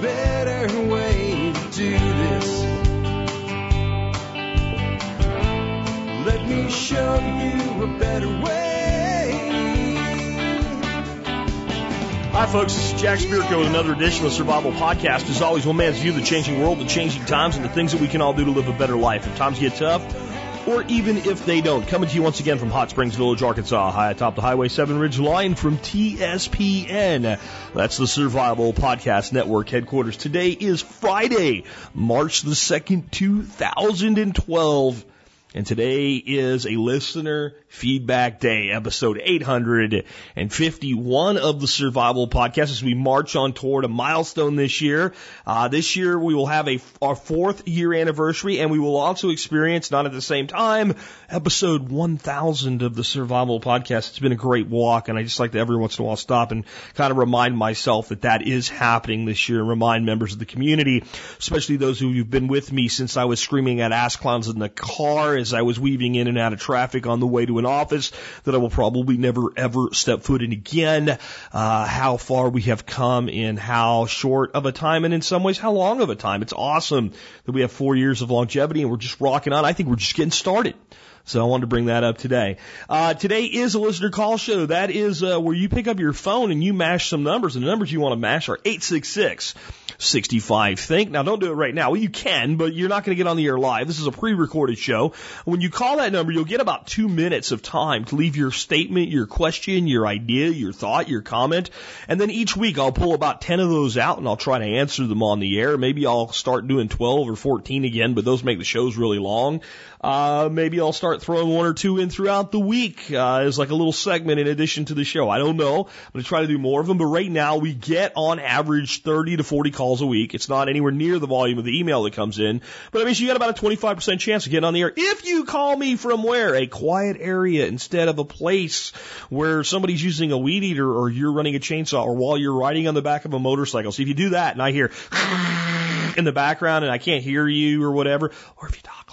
better way to do this. Let me show you a better way. Hi, folks. This is Jack Spirko with another edition of Survival Podcast. As always, one man's view of the changing world, the changing times, and the things that we can all do to live a better life. If times get tough, or even if they don't. Coming to you once again from Hot Springs Village, Arkansas, high atop the Highway 7 Ridge line from TSPN. That's the Survival Podcast Network headquarters. Today is Friday, March the 2nd, 2012. And today is a listener feedback day, episode 851 of the Survival Podcast as we march on toward a milestone this year. Uh, this year we will have a, our fourth year anniversary and we will also experience, not at the same time, episode 1000 of the Survival Podcast. It's been a great walk and I just like to every once in a while stop and kind of remind myself that that is happening this year and remind members of the community, especially those who have been with me since I was screaming at ass clowns in the car as I was weaving in and out of traffic on the way to an office that I will probably never ever step foot in again. Uh, how far we have come in how short of a time and in some ways how long of a time. It's awesome that we have four years of longevity and we're just rocking on. I think we're just getting started. So I wanted to bring that up today. Uh, today is a listener call show. That is uh, where you pick up your phone and you mash some numbers. And the numbers you want to mash are 866 65 Think. Now, don't do it right now. Well, you can, but you're not going to get on the air live. This is a pre recorded show. When you call that number, you'll get about two minutes of time to leave your statement, your question, your idea, your thought, your comment. And then each week I'll pull about 10 of those out and I'll try to answer them on the air. Maybe I'll start doing 12 or 14 again, but those make the shows really long. Uh, maybe I'll start throwing one or two in throughout the week uh, as like a little segment in addition to the show. I don't know. I'm going to try to do more of them, but right now we get on average 30 to 40 calls a week. It's not anywhere near the volume of the email that comes in, but I mean, you got about a 25% chance of getting on the air if you call me from where? A quiet area instead of a place where somebody's using a weed eater or you're running a chainsaw or while you're riding on the back of a motorcycle. So if you do that and I hear in the background and I can't hear you or whatever, or if you talk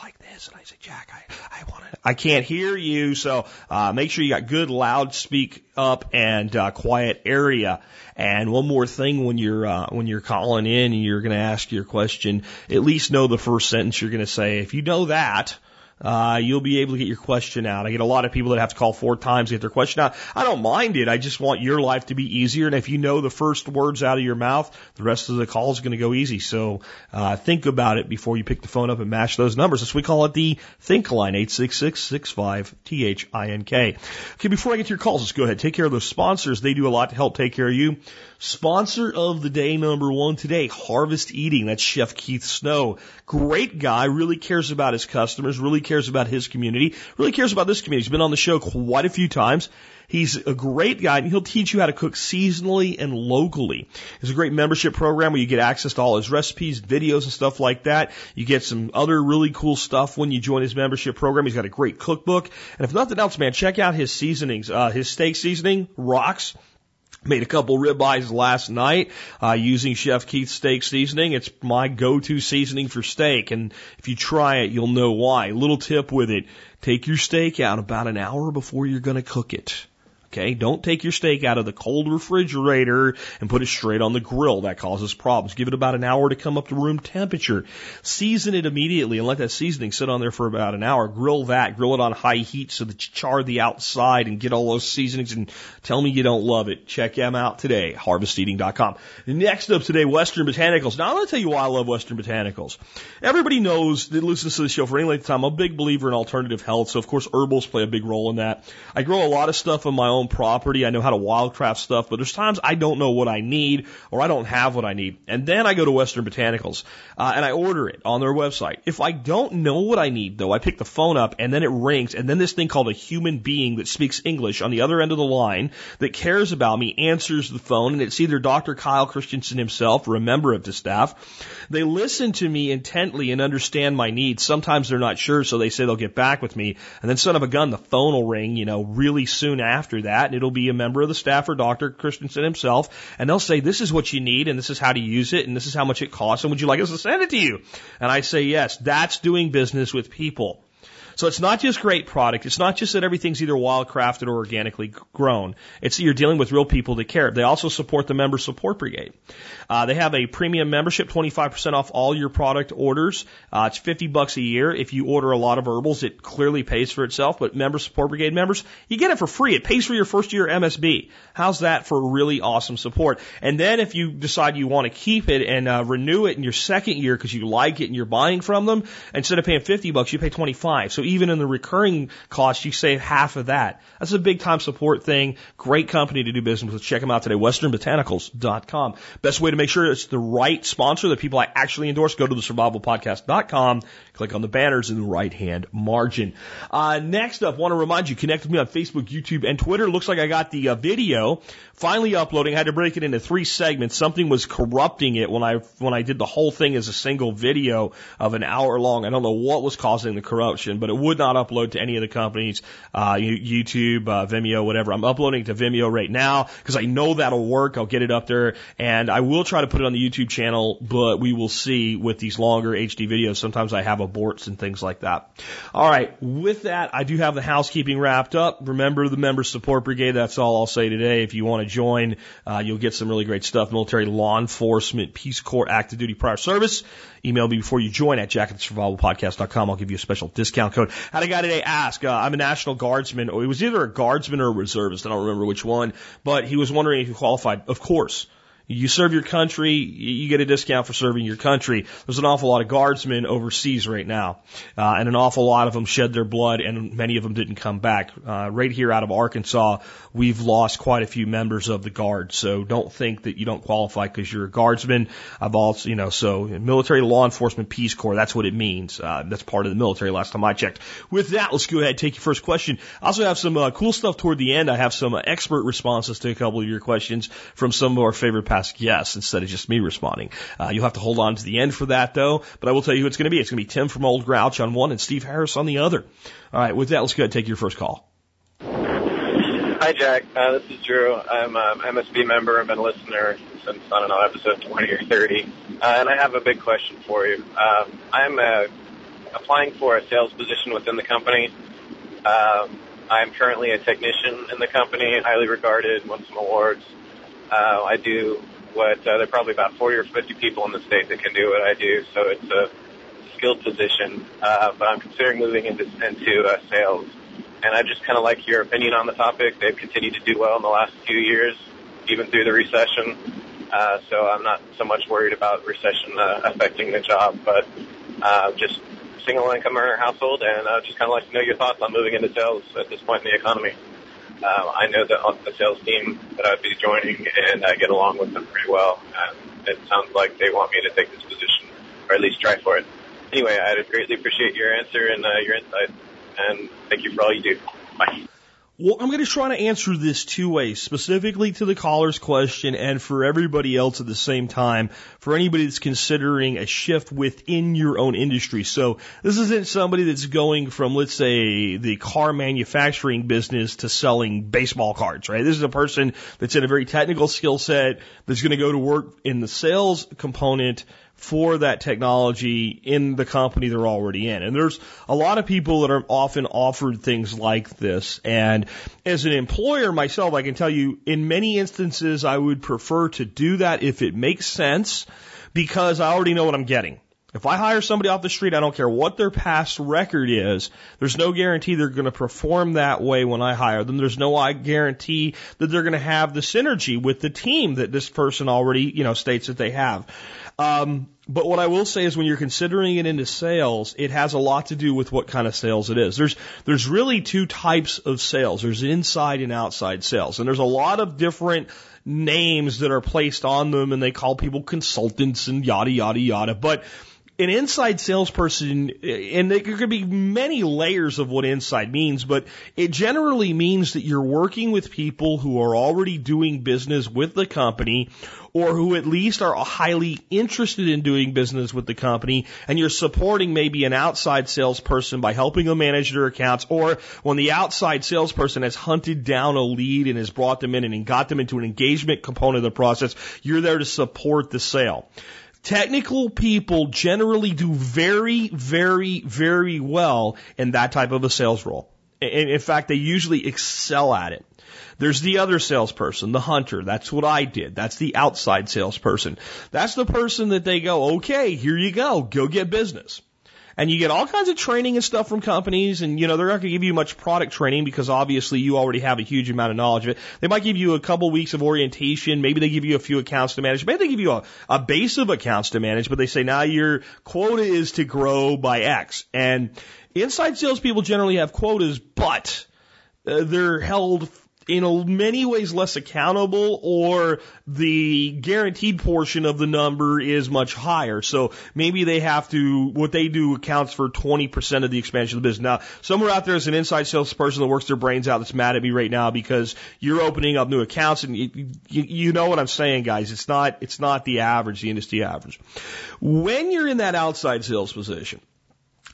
this and I say, Jack, I, I want to, I can't hear you. So, uh, make sure you got good loud speak up and, uh, quiet area. And one more thing when you're, uh, when you're calling in and you're going to ask your question, at least know the first sentence you're going to say. If you know that, uh, you'll be able to get your question out. I get a lot of people that have to call four times to get their question out. I don't mind it. I just want your life to be easier. And if you know the first words out of your mouth, the rest of the call is going to go easy. So uh, think about it before you pick the phone up and match those numbers. That's we call it the Think line, 866-65-T-H-I-N-K. Okay, before I get to your calls, let's go ahead. Take care of those sponsors. They do a lot to help take care of you. Sponsor of the day number one today, Harvest Eating. That's Chef Keith Snow. Great guy, really cares about his customers, really cares about his community, really cares about this community. He's been on the show quite a few times. He's a great guy and he'll teach you how to cook seasonally and locally. There's a great membership program where you get access to all his recipes, videos and stuff like that. You get some other really cool stuff when you join his membership program. He's got a great cookbook. And if nothing else, man, check out his seasonings. Uh, his steak seasoning rocks. Made a couple ribeyes last night uh, using Chef Keith's steak seasoning. It's my go-to seasoning for steak, and if you try it, you'll know why. Little tip with it: take your steak out about an hour before you're going to cook it. Okay, don't take your steak out of the cold refrigerator and put it straight on the grill. That causes problems. Give it about an hour to come up to room temperature. Season it immediately and let that seasoning sit on there for about an hour. Grill that. Grill it on high heat so that you char the outside and get all those seasonings and tell me you don't love it. Check them out today. HarvestEating.com. Next up today, Western Botanicals. Now I'm going to tell you why I love Western Botanicals. Everybody knows that listens to the show for any length of time. I'm a big believer in alternative health. So of course herbals play a big role in that. I grow a lot of stuff on my own property. I know how to wildcraft stuff, but there's times I don't know what I need or I don't have what I need. And then I go to Western Botanicals uh, and I order it on their website. If I don't know what I need though, I pick the phone up and then it rings and then this thing called a human being that speaks English on the other end of the line that cares about me answers the phone and it's either Dr. Kyle Christensen himself or a member of the staff. They listen to me intently and understand my needs. Sometimes they're not sure, so they say they'll get back with me. And then son of a gun, the phone will ring, you know, really soon after that, and it'll be a member of the staff or Dr. Christensen himself, and they'll say, this is what you need, and this is how to use it, and this is how much it costs, and would you like us to send it to you? And I say, yes, that's doing business with people. So it's not just great product. It's not just that everything's either wildcrafted or organically grown. It's that you're dealing with real people that care. They also support the member support brigade. Uh, they have a premium membership, 25% off all your product orders. Uh, it's 50 bucks a year. If you order a lot of herbals, it clearly pays for itself. But member support brigade members, you get it for free. It pays for your first year MSB. How's that for really awesome support? And then if you decide you want to keep it and uh, renew it in your second year because you like it and you're buying from them, instead of paying 50 bucks, you pay 25. So even in the recurring cost, you save half of that. That's a big time support thing. Great company to do business with. Check them out today. WesternBotanicals.com. Best way to make sure it's the right sponsor that people I actually endorse, go to the survivalpodcast.com, click on the banners in the right hand margin. Uh, next up, want to remind you, connect with me on Facebook, YouTube, and Twitter. Looks like I got the uh, video finally uploading. I had to break it into three segments. Something was corrupting it when I when I did the whole thing as a single video of an hour long. I don't know what was causing the corruption, but it would not upload to any of the companies, uh, YouTube, uh, Vimeo, whatever. I'm uploading to Vimeo right now because I know that'll work. I'll get it up there, and I will try to put it on the YouTube channel, but we will see with these longer HD videos. Sometimes I have aborts and things like that. All right, with that, I do have the housekeeping wrapped up. Remember the member support brigade. That's all I'll say today. If you want to join, uh, you'll get some really great stuff. Military law enforcement, Peace Corps, active duty prior service. Email me before you join at jack@survivalpodcast.com. I'll give you a special discount code. Had a guy today ask, uh, I'm a National Guardsman, or it was either a Guardsman or a reservist. I don't remember which one, but he was wondering if he qualified. Of course. You serve your country, you get a discount for serving your country. There's an awful lot of guardsmen overseas right now, uh, and an awful lot of them shed their blood, and many of them didn't come back. Uh, right here out of Arkansas, we've lost quite a few members of the guard. So don't think that you don't qualify because you're a guardsman. I've also, you know, so military law enforcement Peace Corps, that's what it means. Uh, that's part of the military last time I checked. With that, let's go ahead and take your first question. I also have some uh, cool stuff toward the end. I have some expert responses to a couple of your questions from some of our favorite past guests instead of just me responding. Uh, you'll have to hold on to the end for that though, but I will tell you who it's going to be. It's going to be Tim from Old Grouch on one and Steve Harris on the other. All right, with that, let's go ahead and take your first call. Hi, Jack. Uh, this is Drew. I'm an MSB member. I've been a listener since, I don't know, episode 20 or 30. Uh, and I have a big question for you. Um, I'm uh, applying for a sales position within the company. Um, I'm currently a technician in the company, highly regarded, won some awards. Uh, I do what, uh, there are probably about 40 or 50 people in the state that can do what I do, so it's a skilled position. Uh, but I'm considering moving into, into uh, sales and I just kind of like your opinion on the topic. They've continued to do well in the last few years, even through the recession. Uh, so I'm not so much worried about recession uh, affecting the job, but uh, just single income earner household, and I uh, just kind of like to know your thoughts on moving into sales at this point in the economy. Uh, I know that the sales team that I'd be joining, and I get along with them pretty well. And it sounds like they want me to take this position, or at least try for it. Anyway, I'd greatly appreciate your answer and uh, your insight and thank you for all you do. Bye. Well, I'm going to try to answer this two ways, specifically to the caller's question and for everybody else at the same time, for anybody that's considering a shift within your own industry. So this isn't somebody that's going from, let's say, the car manufacturing business to selling baseball cards, right? This is a person that's in a very technical skill set that's going to go to work in the sales component for that technology in the company they're already in. And there's a lot of people that are often offered things like this. And as an employer myself, I can tell you in many instances, I would prefer to do that if it makes sense because I already know what I'm getting. If I hire somebody off the street, I don't care what their past record is. There's no guarantee they're going to perform that way when I hire them. There's no guarantee that they're going to have the synergy with the team that this person already, you know, states that they have. Um, but what I will say is when you're considering it into sales, it has a lot to do with what kind of sales it is. There's, there's really two types of sales. There's inside and outside sales. And there's a lot of different names that are placed on them and they call people consultants and yada, yada, yada. But an inside salesperson, and there could be many layers of what inside means, but it generally means that you're working with people who are already doing business with the company or who at least are highly interested in doing business with the company and you're supporting maybe an outside salesperson by helping them manage their accounts or when the outside salesperson has hunted down a lead and has brought them in and got them into an engagement component of the process, you're there to support the sale Technical people generally do very, very, very well in that type of a sales role. In, in fact, they usually excel at it. There's the other salesperson, the hunter. That's what I did. That's the outside salesperson. That's the person that they go, okay, here you go. Go get business. And you get all kinds of training and stuff from companies, and you know, they're not going to give you much product training because obviously you already have a huge amount of knowledge of it. They might give you a couple weeks of orientation, maybe they give you a few accounts to manage, maybe they give you a, a base of accounts to manage, but they say now your quota is to grow by X. And inside salespeople generally have quotas, but uh, they're held in many ways less accountable or the guaranteed portion of the number is much higher. So maybe they have to, what they do accounts for 20% of the expansion of the business. Now, somewhere out there is an inside salesperson that works their brains out that's mad at me right now because you're opening up new accounts and you, you, you know what I'm saying, guys. It's not, it's not the average, the industry average. When you're in that outside sales position,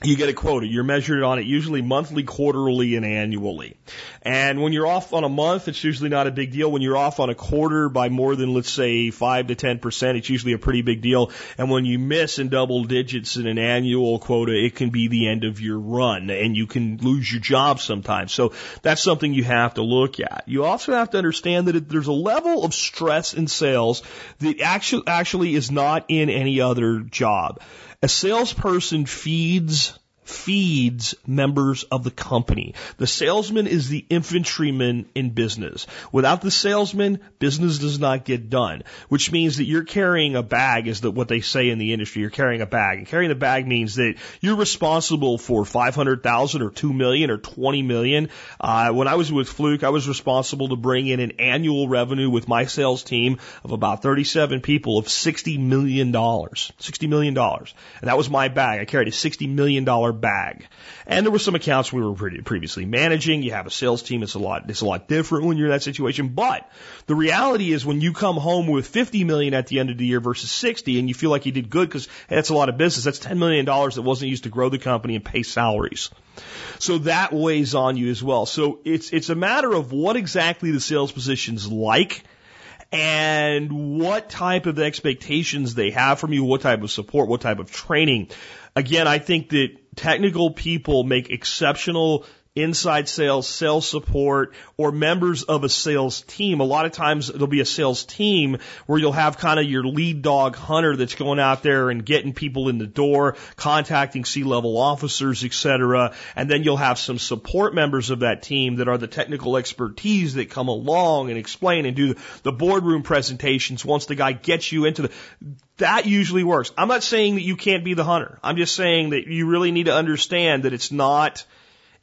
you get a quota. You're measured on it usually monthly, quarterly, and annually. And when you're off on a month, it's usually not a big deal. When you're off on a quarter by more than, let's say, 5 to 10%, it's usually a pretty big deal. And when you miss in double digits in an annual quota, it can be the end of your run and you can lose your job sometimes. So that's something you have to look at. You also have to understand that there's a level of stress in sales that actually, actually is not in any other job. A salesperson feeds feeds members of the company. The salesman is the infantryman in business. Without the salesman, business does not get done, which means that you're carrying a bag is the, what they say in the industry. You're carrying a bag and carrying the bag means that you're responsible for 500,000 or 2 million or 20 million. Uh, when I was with Fluke, I was responsible to bring in an annual revenue with my sales team of about 37 people of 60 million dollars. 60 million dollars. And that was my bag. I carried a 60 million dollar bag. And there were some accounts we were previously managing. You have a sales team. It's a lot, it's a lot different when you're in that situation. But the reality is when you come home with 50 million at the end of the year versus 60 and you feel like you did good because hey, that's a lot of business. That's $10 million that wasn't used to grow the company and pay salaries. So that weighs on you as well. So it's, it's a matter of what exactly the sales position's like and what type of expectations they have from you, what type of support, what type of training. Again, I think that technical people make exceptional inside sales, sales support, or members of a sales team. A lot of times there'll be a sales team where you'll have kind of your lead dog hunter that's going out there and getting people in the door, contacting C-level officers, etc. And then you'll have some support members of that team that are the technical expertise that come along and explain and do the boardroom presentations once the guy gets you into the that usually works. I'm not saying that you can't be the hunter. I'm just saying that you really need to understand that it's not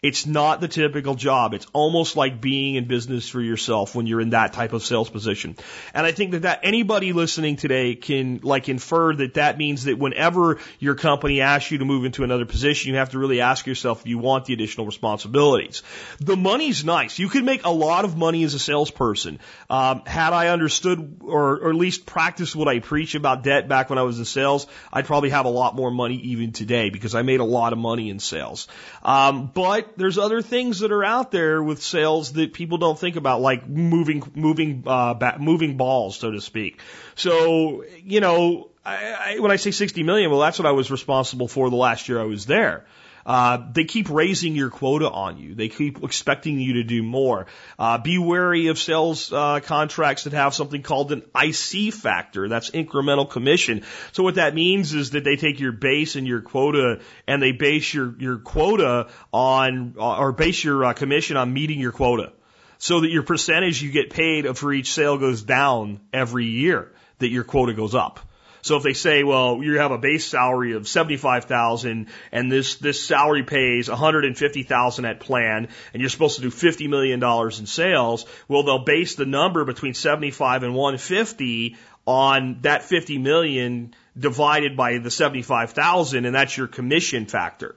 it's not the typical job. It's almost like being in business for yourself when you're in that type of sales position. And I think that, that anybody listening today can like infer that that means that whenever your company asks you to move into another position, you have to really ask yourself if you want the additional responsibilities. The money's nice. You can make a lot of money as a salesperson. Um, had I understood or, or at least practiced what I preach about debt back when I was in sales, I'd probably have a lot more money even today because I made a lot of money in sales. Um, but there's other things that are out there with sales that people don't think about, like moving, moving, uh, back, moving balls, so to speak. So, you know, I, I, when I say 60 million, well, that's what I was responsible for the last year I was there. Uh, they keep raising your quota on you. They keep expecting you to do more. Uh, be wary of sales uh, contracts that have something called an IC factor. That's incremental commission. So what that means is that they take your base and your quota and they base your your quota on or base your uh, commission on meeting your quota. So that your percentage you get paid for each sale goes down every year, that your quota goes up. So if they say, well, you have a base salary of 75,000 and this, this salary pays 150,000 at plan and you're supposed to do $50 million in sales, well, they'll base the number between 75 and 150 on that 50 million divided by the 75,000 and that's your commission factor.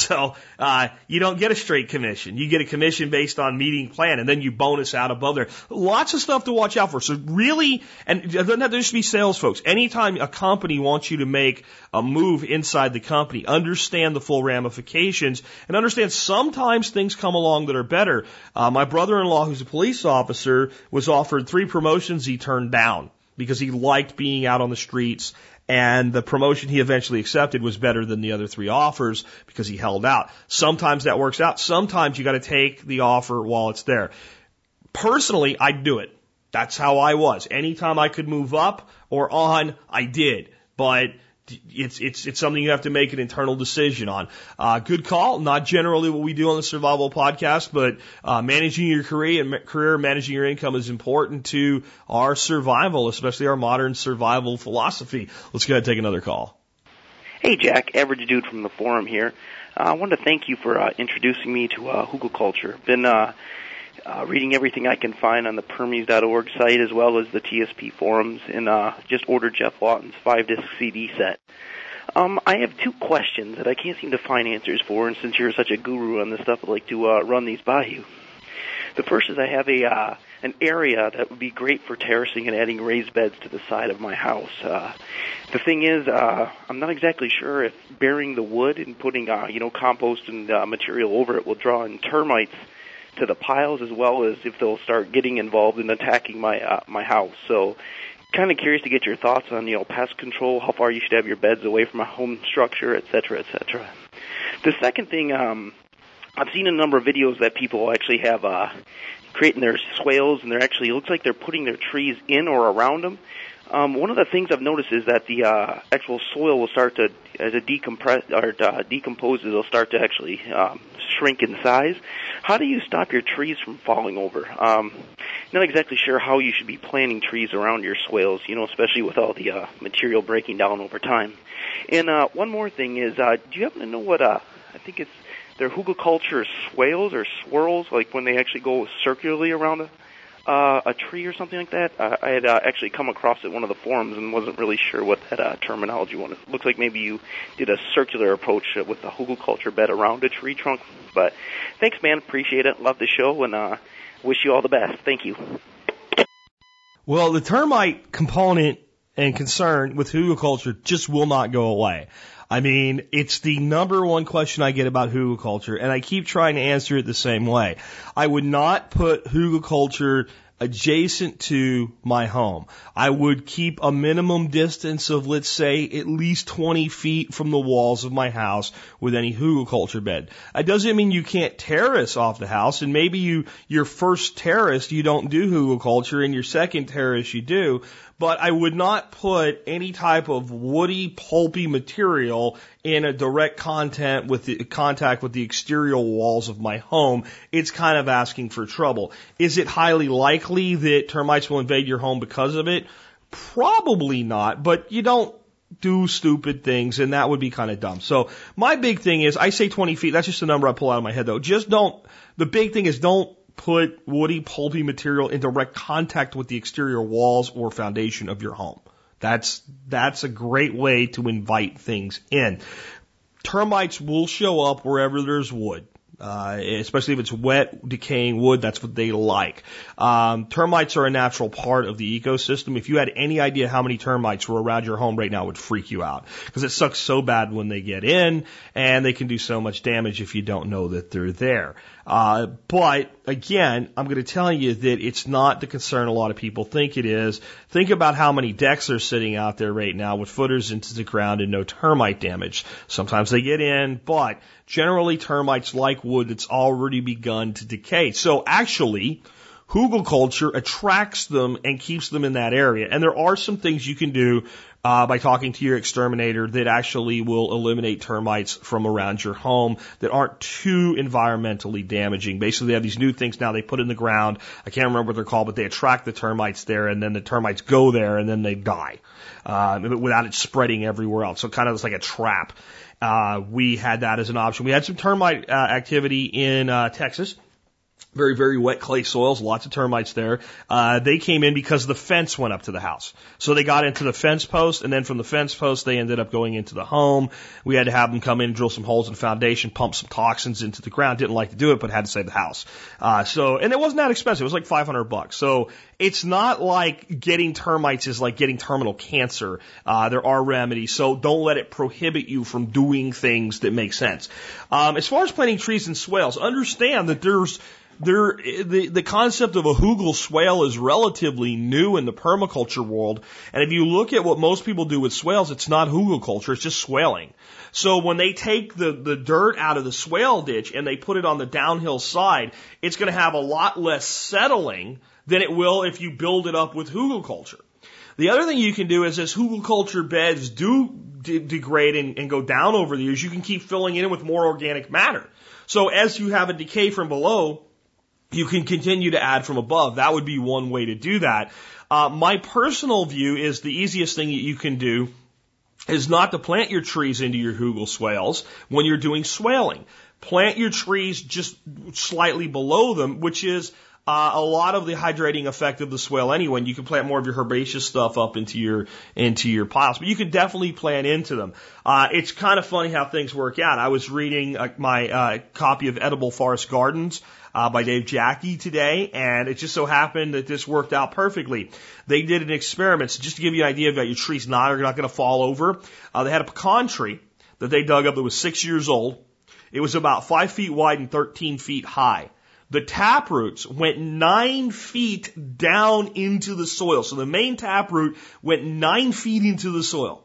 So uh, you don't get a straight commission. You get a commission based on meeting plan, and then you bonus out above there. Lots of stuff to watch out for. So really, and it doesn't have to just be sales folks. Anytime a company wants you to make a move inside the company, understand the full ramifications, and understand sometimes things come along that are better. Uh, my brother-in-law, who's a police officer, was offered three promotions he turned down because he liked being out on the streets and the promotion he eventually accepted was better than the other three offers because he held out. Sometimes that works out. Sometimes you got to take the offer while it's there. Personally, I'd do it. That's how I was. Anytime I could move up or on, I did. But it's it's it's something you have to make an internal decision on. Uh, good call. Not generally what we do on the Survival Podcast, but uh, managing your career and career, managing your income is important to our survival, especially our modern survival philosophy. Let's go ahead and take another call. Hey, Jack, average dude from the forum here. Uh, I wanted to thank you for uh, introducing me to uh, hugelkultur. Been uh, reading everything I can find on the Permies.org site as well as the TSP forums, and uh, just ordered Geoff Lawton's five disc CD set. Um, I have two questions that I can't seem to find answers for, and since you're such a guru on this stuff, I'd like to uh, run these by you. The first is I have a uh, an area that would be great for terracing and adding raised beds to the side of my house. Uh, the thing is, uh, I'm not exactly sure if burying the wood and putting uh, you know compost and uh, material over it will draw in termites to the piles as well as if they'll start getting involved in attacking my uh, my house. So kind of curious to get your thoughts on you know pest control, how far you should have your beds away from a home structure, et cetera, et cetera. The second thing, um, I've seen a number of videos that people actually have uh, creating their swales, and they're actually it looks like they're putting their trees in or around them. Um, one of the things I've noticed is that the uh, actual soil will start to, as it decompress or uh, decomposes, it'll start to actually um, shrink in size. How do you stop your trees from falling over? Um, not exactly sure how you should be planting trees around your swales, you know, especially with all the uh, material breaking down over time. And uh, one more thing is, uh, do you happen to know what uh, I think it's they're hugelkultur swales or swirls, like when they actually go circularly around a uh, a tree or something like that. Uh, I had uh, actually come across it one of the forums and wasn't really sure what that uh, terminology was. It looks like maybe you did a circular approach with the hugelkultur bed around a tree trunk. But thanks, man. Appreciate it. Love the show and uh, wish you all the best. Thank you. Well, the termite component and concern with hugelkultur just will not go away. I mean, it's the number one question I get about hugelkultur, and I keep trying to answer it the same way. I would not put hugelkultur adjacent to my home. I would keep a minimum distance of, let's say, at least 20 feet from the walls of my house with any hugelkultur bed. It doesn't mean you can't terrace off the house, and maybe you, your first terrace, you don't do hugelkultur, and your second terrace you do, but I would not put any type of woody, pulpy material in a direct content with the contact with the exterior walls of my home. It's kind of asking for trouble. Is it highly likely that termites will invade your home because of it? Probably not, but you don't do stupid things and that would be kind of dumb. So my big thing is I say 20 feet. That's just a number I pull out of my head though. Just don't, the big thing is don't put woody, pulpy material in direct contact with the exterior walls or foundation of your home. That's, that's a great way to invite things in. Termites will show up wherever there's wood. Uh, especially if it's wet, decaying wood, that's what they like. Um, termites are a natural part of the ecosystem. If you had any idea how many termites were around your home right now, it would freak you out because it sucks so bad when they get in, and they can do so much damage if you don't know that they're there. Uh, but again, I'm going to tell you that it's not the concern a lot of people think it is. Think about how many decks are sitting out there right now with footers into the ground and no termite damage. Sometimes they get in, but generally termites like wood that's already begun to decay. So actually, Hugelkultur attracts them and keeps them in that area. And there are some things you can do uh, by talking to your exterminator that actually will eliminate termites from around your home that aren't too environmentally damaging. Basically, they have these new things now they put in the ground. I can't remember what they're called, but they attract the termites there, and then the termites go there, and then they die uh, without it spreading everywhere else. So kind of it's like a trap. Uh, we had that as an option. We had some termite uh, activity in uh, Texas very, very wet clay soils, lots of termites there. Uh, they came in because the fence went up to the house. So they got into the fence post, and then from the fence post, they ended up going into the home. We had to have them come in, drill some holes in the foundation, pump some toxins into the ground. Didn't like to do it, but had to save the house. Uh, so, and it wasn't that expensive. It was like 500 bucks. So it's not like getting termites is like getting terminal cancer. Uh, there are remedies. So don't let it prohibit you from doing things that make sense. Um, as far as planting trees and swales, understand that there's there, the, the concept of a hugel swale is relatively new in the permaculture world. And if you look at what most people do with swales, it's not hugelkultur, it's just swaling. So when they take the, the dirt out of the swale ditch and they put it on the downhill side, it's going to have a lot less settling than it will if you build it up with hugelkultur. The other thing you can do is as hugelkultur beds do de- degrade and, and go down over the years, you can keep filling in with more organic matter. So as you have a decay from below, you can continue to add from above. That would be one way to do that. Uh, my personal view is the easiest thing that you can do is not to plant your trees into your hugel swales when you're doing swaling. Plant your trees just slightly below them, which is uh, a lot of the hydrating effect of the swale anyway. And you can plant more of your herbaceous stuff up into your into your piles, but you can definitely plant into them. Uh, it's kind of funny how things work out. I was reading uh, my uh, copy of Edible Forest Gardens. Uh, by Dave Jacke today, and it just so happened that this worked out perfectly. They did an experiment, so just to give you an idea about your trees not are not going to fall over. Uh, they had a pecan tree that they dug up that was six years old. It was about five feet wide and 13 feet high. The tap roots went nine feet down into the soil. So the main tap root went nine feet into the soil.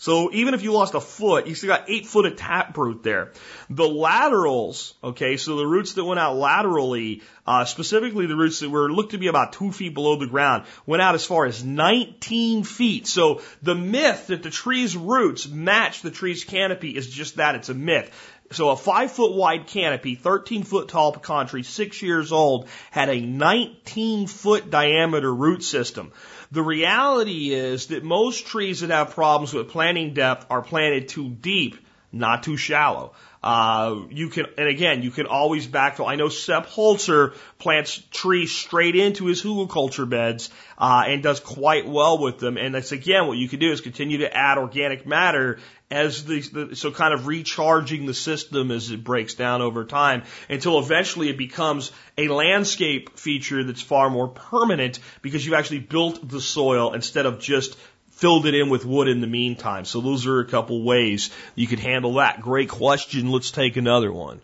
So even if you lost a foot, you still got eight foot of tap root there. The laterals, okay, so the roots that went out laterally, uh, specifically the roots that were looked to be about two feet below the ground, went out as far as 19 feet. So the myth that the tree's roots match the tree's canopy is just that, it's a myth. So a five foot wide canopy, 13 foot tall pecan tree, six years old, had a 19 foot diameter root system. The reality is that most trees that have problems with planting depth are planted too deep, not too shallow. Uh, you can, and again, you can always backfill. I know Sepp Holzer plants trees straight into his hugelkultur beds, uh, and does quite well with them. And that's again, what you can do is continue to add organic matter as the, the, so kind of recharging the system as it breaks down over time until eventually it becomes a landscape feature that's far more permanent because you've actually built the soil instead of just filled it in with wood in the meantime. So those are a couple ways you could handle that. Great question. Let's take another one.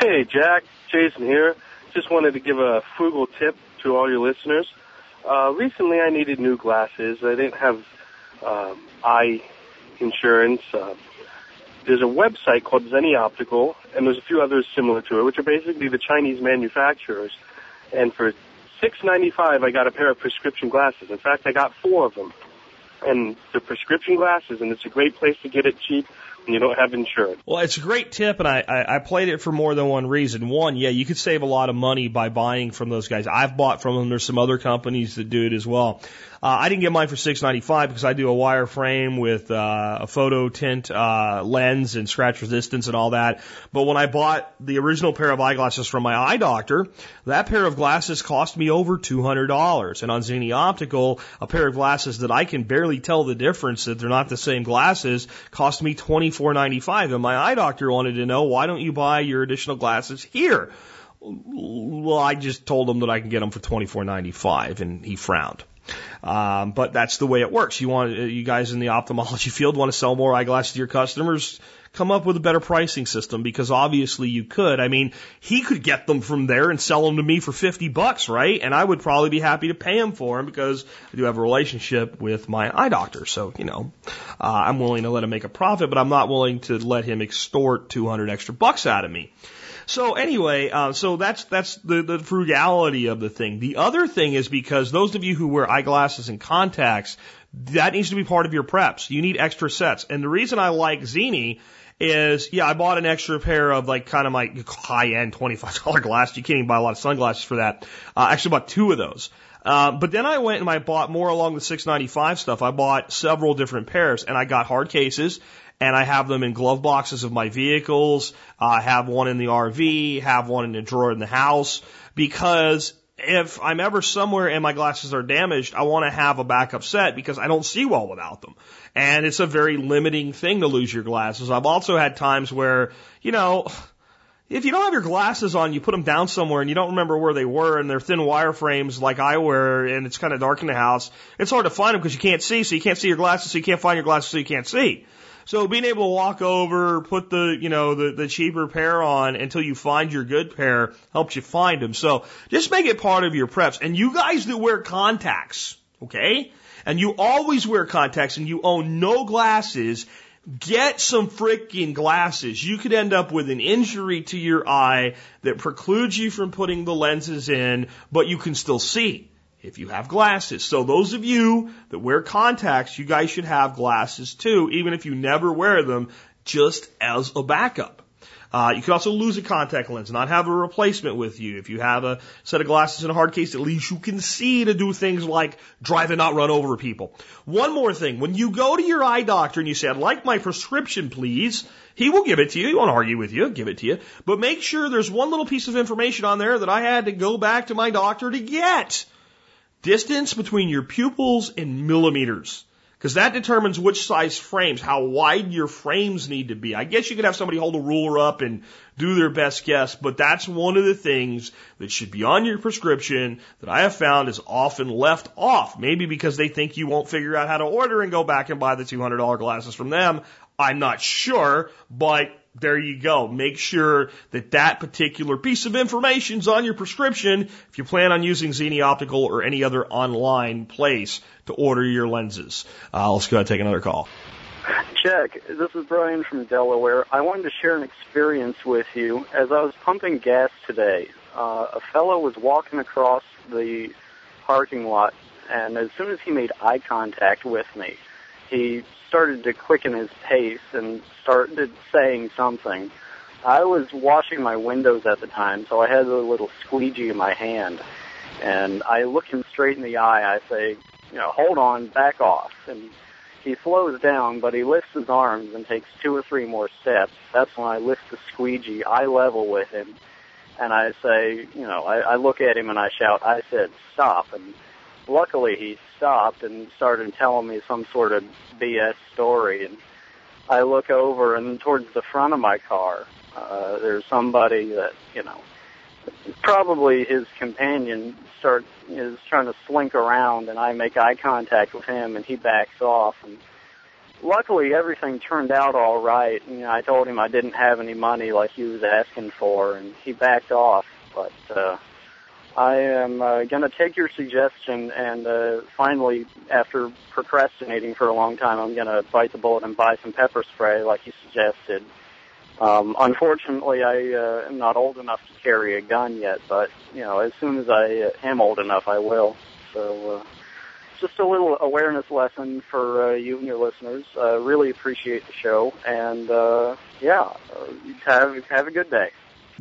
Hey, Jack. Jason here. Just wanted to give a frugal tip to all your listeners. Uh, recently, I needed new glasses. I didn't have um, eye insurance. Uh, there's a website called Zenni Optical, and there's a few others similar to it, which are basically the Chinese manufacturers. And for six ninety five, I got a pair of prescription glasses. In fact, I got four of them, and they're prescription glasses, and it's a great place to get it cheap you don't have insurance. Well, it's a great tip, and I, I, I played it for more than one reason. One, yeah, you could save a lot of money by buying from those guys. I've bought from them. There's some other companies that do it as well. Uh, I didn't get mine for six ninety five because I do a wireframe with uh, a photo tint uh, lens and scratch resistance and all that. But when I bought the original pair of eyeglasses from my eye doctor, that pair of glasses cost me over two hundred dollars. And on Zenni Optical, a pair of glasses that I can barely tell the difference that they're not the same glasses cost me twenty four ninety five. And my eye doctor wanted to know why don't you buy your additional glasses here? Well, I just told him that I can get them for twenty four ninety five, and he frowned. Um, but that's the way it works. You want uh, you guys in the ophthalmology field want to sell more eyeglasses to your customers. Come up with a better pricing system because obviously you could. I mean, he could get them from there and sell them to me for 50 bucks, right? And I would probably be happy to pay him for them because I do have a relationship with my eye doctor. So, you know, uh, I'm willing to let him make a profit, but I'm not willing to let him extort 200 extra bucks out of me. So anyway, uh, so that's that's the the frugality of the thing. The other thing is because those of you who wear eyeglasses and contacts, that needs to be part of your preps. You need extra sets, and the reason I like Zenni is yeah, I bought an extra pair of like kind of my high end twenty five dollar glasses. You can't even buy a lot of sunglasses for that. Uh, actually, bought two of those. Uh, but then I went and I bought more along the 695 stuff. I bought several different pairs and I got hard cases and I have them in glove boxes of my vehicles. I have one in the RV, have one in a drawer in the house because if I'm ever somewhere and my glasses are damaged, I want to have a backup set because I don't see well without them. And it's a very limiting thing to lose your glasses. I've also had times where, you know, if you don't have your glasses on, you put them down somewhere and you don't remember where they were and they're thin wire frames like I wear and it's kind of dark in the house, it's hard to find them because you can't see, so you can't see your glasses, so you can't find your glasses, so you can't see. So being able to walk over, put the, you know, the, the cheaper pair on until you find your good pair helps you find them. So just make it part of your preps. And you guys that wear contacts, okay? And you always wear contacts and you own no glasses, get some freaking glasses. You could end up with an injury to your eye that precludes you from putting the lenses in, but you can still see if you have glasses. So those of you that wear contacts, you guys should have glasses too, even if you never wear them, just as a backup. Uh, you could also lose a contact lens, not have a replacement with you. If you have a set of glasses in a hard case, at least you can see to do things like drive and not run over people. One more thing. When you go to your eye doctor and you say, I'd like my prescription, please, he will give it to you. He won't argue with you. He'll give it to you. But make sure there's one little piece of information on there that I had to go back to my doctor to get. Distance between your pupils in millimeters. Because that determines which size frames, how wide your frames need to be. I guess you could have somebody hold a ruler up and do their best guess, but that's one of the things that should be on your prescription that I have found is often left off. Maybe because they think you won't figure out how to order and go back and buy the $200 glasses from them. I'm not sure, but there you go. Make sure that that particular piece of information is on your prescription if you plan on using Zenni Optical or any other online place to order your lenses. Uh, let's go ahead and take another call. Jack, this is Brian from Delaware. I wanted to share an experience with you. As I was pumping gas today, uh, a fellow was walking across the parking lot, and as soon as he made eye contact with me, he started to quicken his pace and started saying something. I was washing my windows at the time, so I had a little squeegee in my hand. And I look him straight in the eye. I say, you know, hold on, back off. And he slows down, but he lifts his arms and takes two or three more steps. That's when I lift the squeegee eye level with him. And I say, you know, I, I look at him and I shout, I said, stop. And luckily he stopped and started telling me some sort of BS story. And I look over and towards the front of my car, uh, there's somebody that, you know, probably his companion start is trying to slink around and I make eye contact with him and he backs off and luckily everything turned out all right. You know, I told him I didn't have any money like he was asking for and he backed off. But uh I am uh, going to take your suggestion and uh, finally, after procrastinating for a long time, I'm going to bite the bullet and buy some pepper spray like you suggested. Um, unfortunately, I uh, am not old enough to carry a gun yet, but you know, as soon as I uh, am old enough, I will. So, uh, just a little awareness lesson for uh, you and your listeners. Uh, really appreciate the show, and uh, yeah, uh, have have a good day.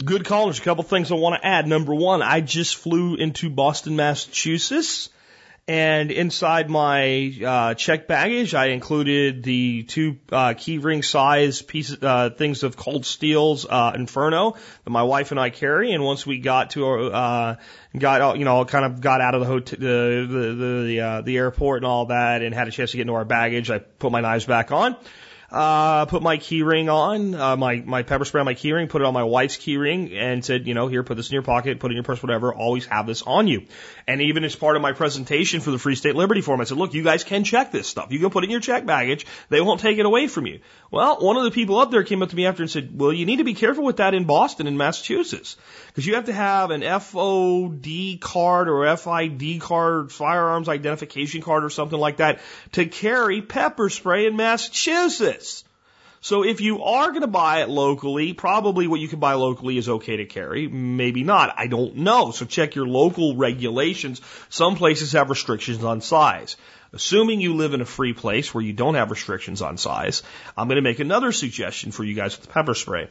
Good call. There's a couple things I want to add. Number one, I just flew into Boston, Massachusetts. And inside my uh, check baggage, I included the two uh, keyring size pieces, uh, things of cold steels uh, Inferno that my wife and I carry. And once we got to, uh, got you know, kind of got out of the hotel, the the the, uh, the airport and all that, and had a chance to get into our baggage, I put my knives back on. Uh, put my key ring on, uh, my, my pepper spray on my key ring, put it on my wife's key ring and said, you know, here, put this in your pocket, put it in your purse, whatever, always have this on you. And even as part of my presentation for the Free State Liberty Forum, I said, look, you guys can check this stuff. You can put it in your check baggage. They won't take it away from you. Well, one of the people up there came up to me after and said, well, you need to be careful with that in Boston and Massachusetts. Because you have to have an FOD card or FID card, firearms identification card or something like that to carry pepper spray in Massachusetts. So if you are going to buy it locally, probably what you can buy locally is okay to carry. Maybe not. I don't know. So check your local regulations. Some places have restrictions on size. Assuming you live in a free place where you don't have restrictions on size, I'm going to make another suggestion for you guys with pepper spray.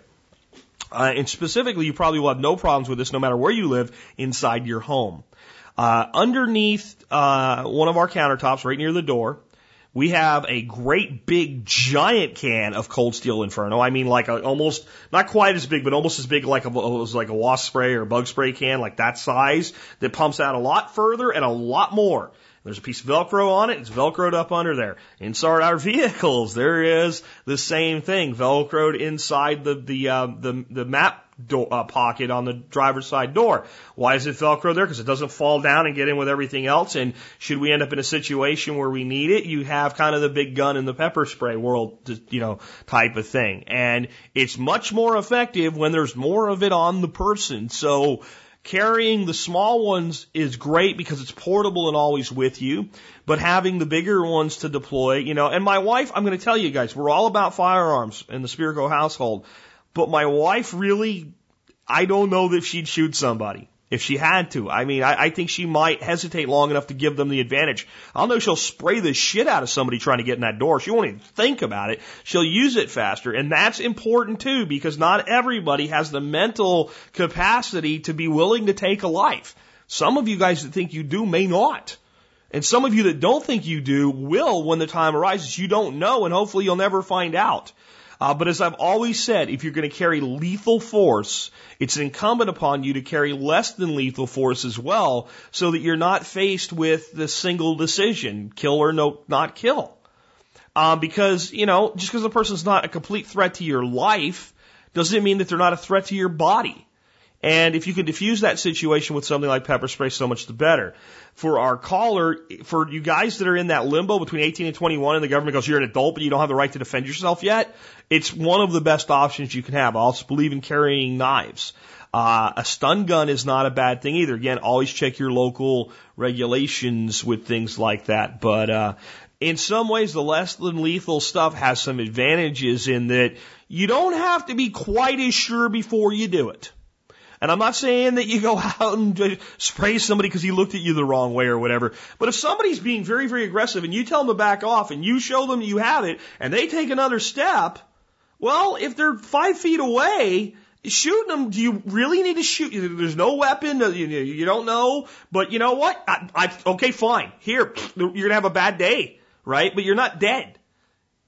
Uh, and specifically, you probably will have no problems with this no matter where you live inside your home. Uh, underneath uh, one of our countertops, right near the door, we have a great big giant can of cold steel inferno. I mean, like a, almost not quite as big, but almost as big like a like a wasp spray or bug spray can, like that size that pumps out a lot further and a lot more There's a piece of Velcro on it. It's Velcroed up under there. Inside our vehicles, there is the same thing, Velcroed inside the the uh, the the map do- uh, pocket on the driver's side door. Why is it Velcro there? Because it doesn't fall down and get in with everything else. And should we end up in a situation where we need it, you have kind of the big gun in the pepper spray world, you know, type of thing. And it's much more effective when there's more of it on the person. So Carrying the small ones is great because it's portable and always with you, but having the bigger ones to deploy, you know, and my wife, I'm going to tell you guys, we're all about firearms in the Spirko household, but my wife really, I don't know that she'd shoot somebody if she had to. I mean, I, I think she might hesitate long enough to give them the advantage. I'll know she'll spray the shit out of somebody trying to get in that door. She won't even think about it. She'll use it faster. And that's important too, because not everybody has the mental capacity to be willing to take a life. Some of you guys that think you do may not. And some of you that don't think you do will when the time arises. You don't know, and hopefully you'll never find out. Uh, but as I've always said, if you're going to carry lethal force, it's incumbent upon you to carry less than lethal force as well, so that you're not faced with the single decision, kill or no, not kill. Um, because, you know, just because a person's not a complete threat to your life doesn't mean that they're not a threat to your body. And if you can diffuse that situation with something like pepper spray, so much the better. For our caller, for you guys that are in that limbo between 18 and 21 and the government goes, you're an adult, but you don't have the right to defend yourself yet, it's one of the best options you can have. I also believe in carrying knives. Uh, a stun gun is not a bad thing either. Again, always check your local regulations with things like that. But, uh, in some ways, the less than lethal stuff has some advantages in that you don't have to be quite as sure before you do it. And I'm not saying that you go out and spray somebody because he looked at you the wrong way or whatever. But if somebody's being very, very aggressive and you tell them to back off and you show them you have it and they take another step, well, if they're five feet away, shooting them, do you really need to shoot? There's no weapon. Uh, you, you don't know. But you know what? I, I, okay, fine. Here, you're going to have a bad day, right? But you're not dead.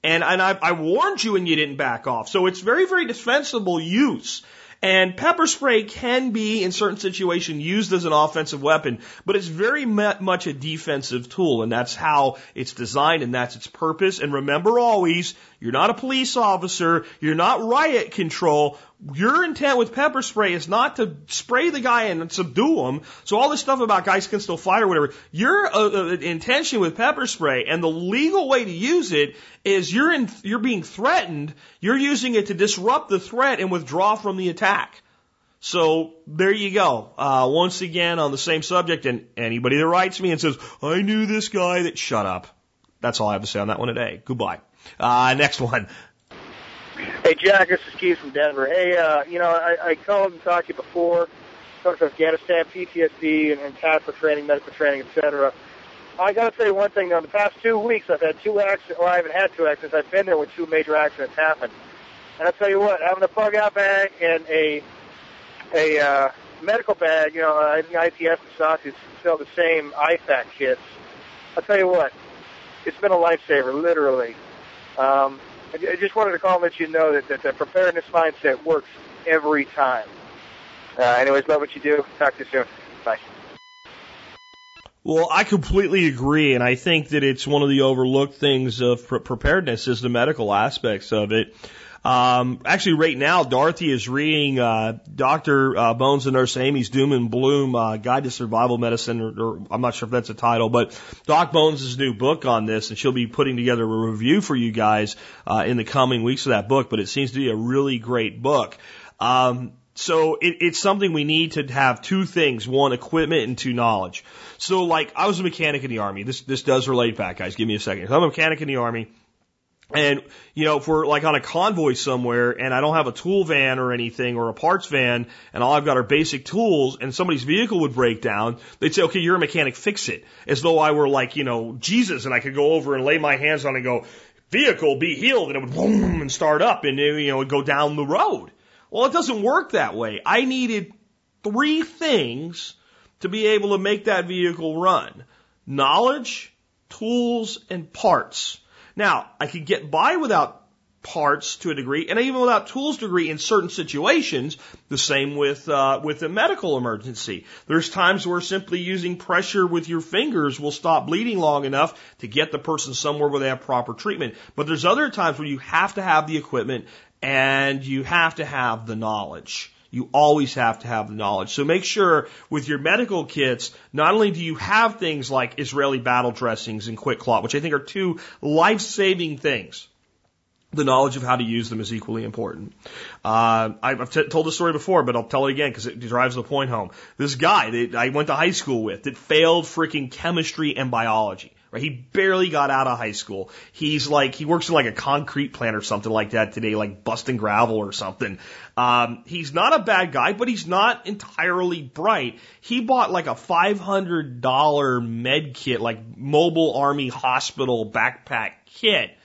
And, and I, I warned you and you didn't back off. So it's very, very defensible use. And pepper spray can be, in certain situations, used as an offensive weapon, but it's very much a defensive tool, and that's how it's designed, and that's its purpose. And remember always, you're not a police officer, you're not riot control. Your intent with pepper spray is not to spray the guy and subdue him. So all this stuff about guys can still fight or whatever, your uh, uh, intention with pepper spray and the legal way to use it is you're in, you're being threatened. You're using it to disrupt the threat and withdraw from the attack. So there you go. Uh, once again on the same subject, and anybody that writes me and says I knew this guy, that shut up. That's all I have to say on that one today. Goodbye. Uh, next one. Hey, Jack, this is Keith from Denver. Hey, uh, you know, I, I called and talked to you before, talked to Afghanistan, PTSD, and, and TASPA training, medical training, etc. I got to say one thing. Though, in the past two weeks, I've had two accidents, or I haven't had two accidents. I've been there when two major accidents happened. And I'll tell you what, having a bug out bag and a a uh, medical bag, you know, I think IPS and Sausage sell the same IFAK kits. I'll tell you what, it's been a lifesaver, literally. Um, I just wanted to call and let you know that, that the preparedness mindset works every time. Uh, anyways, love what you do. Talk to you soon. Bye. Well, I completely agree, and I think that it's one of the overlooked things of pre- preparedness is the medical aspects of it. Um, actually, right now, Dorothy is reading uh, Dr. Uh, Bones and Nurse Amy's Doom and Bloom uh, Guide to Survival Medicine, or, or I'm not sure if that's a title, but Doc Bones' new book on this, and she'll be putting together a review for you guys uh, in the coming weeks of that book. But it seems to be a really great book. Um, so it, it's something we need to have two things: one, equipment, and two, knowledge. So, like, I was a mechanic in the army. This this does relate back, guys. Give me a second. I'm a mechanic in the army. And, you know, if we're like on a convoy somewhere and I don't have a tool van or anything or a parts van and all I've got are basic tools and somebody's vehicle would break down, they'd say, okay, you're a mechanic, fix it. As though I were like, you know, Jesus and I could go over and lay my hands on it and go, vehicle, be healed. And it would boom and start up and, you know, it'd go down the road. Well, it doesn't work that way. I needed three things to be able to make that vehicle run. Knowledge, tools, and parts. Now, I could get by without parts to a degree, and even without tools degree in certain situations. The same with uh, with a medical emergency. There's times where simply using pressure with your fingers will stop bleeding long enough to get the person somewhere where they have proper treatment. But there's other times where you have to have the equipment and you have to have the knowledge. You always have to have the knowledge. So make sure with your medical kits, not only do you have things like Israeli battle dressings and QuikClot, which I think are two life-saving things, the knowledge of how to use them is equally important. Uh, I've t- told the story before, but I'll tell it again because it drives the point home. This guy that I went to high school with that failed freaking chemistry and biology. Right? He barely got out of high school. He's like, he works in like a concrete plant or something like that today, like busting gravel or something. Um, he's not a bad guy, but he's not entirely bright. He bought like a $500 med kit, like mobile army hospital backpack kit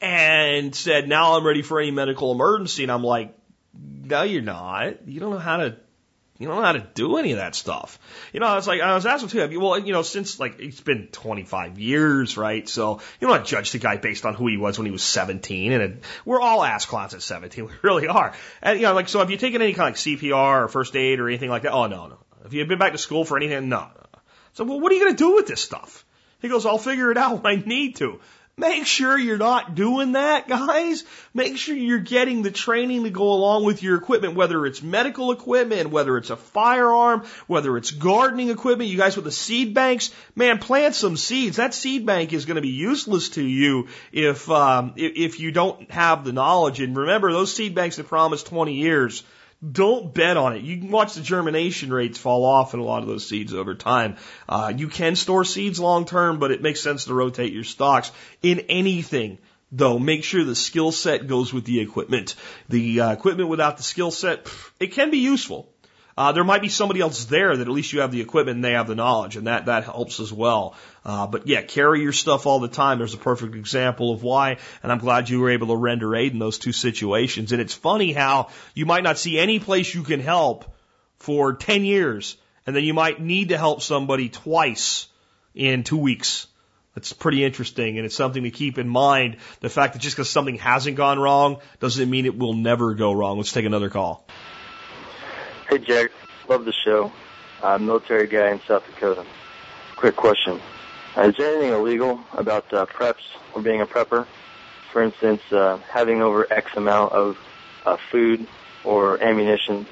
and said, now I'm ready for any medical emergency. And I'm like, no, you're not. You don't know how to you don't know how to do any of that stuff. You know, I was like, I was asking too, well, you know, since like it's been 25 years, right? So you don't judge the guy based on who he was when he was 17. And it, we're all ass clowns at 17. We really are. And, you know, like, so have you taken any kind of like CPR or first aid or anything like that? Oh, no, no. Have you been back to school for anything? No, no. So, well, what are you going to do with this stuff? He goes, I'll figure it out when I need to. Make sure you're not doing that, guys. Make sure you're getting the training to go along with your equipment, whether it's medical equipment, whether it's a firearm, whether it's gardening equipment. You guys with the seed banks, man, plant some seeds. That seed bank is going to be useless to you if um, if you don't have the knowledge. And remember, those seed banks that promise 20 years don't bet on it. You can watch the germination rates fall off in a lot of those seeds over time. Uh, you can store seeds long term, but it makes sense to rotate your stocks in anything. Though, make sure the skill set goes with the equipment. The uh, equipment without the skill set, it can be useful. Uh, there might be somebody else there that at least you have the equipment and they have the knowledge, and that that helps as well. Uh, but yeah, carry your stuff all the time. There's a perfect example of why, and I'm glad you were able to render aid in those two situations. And it's funny how you might not see any place you can help for 10 years, and then you might need to help somebody twice in two weeks. That's pretty interesting, and it's something to keep in mind. The fact that just because something hasn't gone wrong doesn't mean it will never go wrong. Let's take another call. Hey, Jack. Love the show. A military guy in South Dakota. Quick question. Uh, is there anything illegal about uh, preps or being a prepper? For instance, uh, having over X amount of uh, food or ammunition.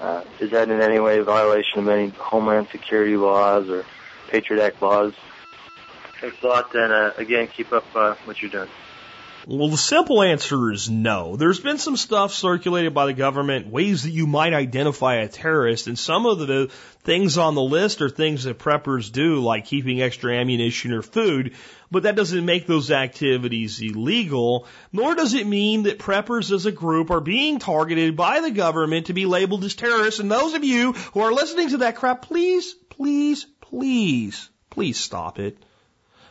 Uh, is that in any way a violation of any Homeland Security laws or Patriot Act laws? Thanks a lot, and uh, again, keep up uh, what you're doing. Well, the simple answer is no. There's been some stuff circulated by the government, ways that you might identify a terrorist, and some of the things on the list are things that preppers do, like keeping extra ammunition or food, but that doesn't make those activities illegal, nor does it mean that preppers as a group are being targeted by the government to be labeled as terrorists. And those of you who are listening to that crap, please, please, please, please stop it.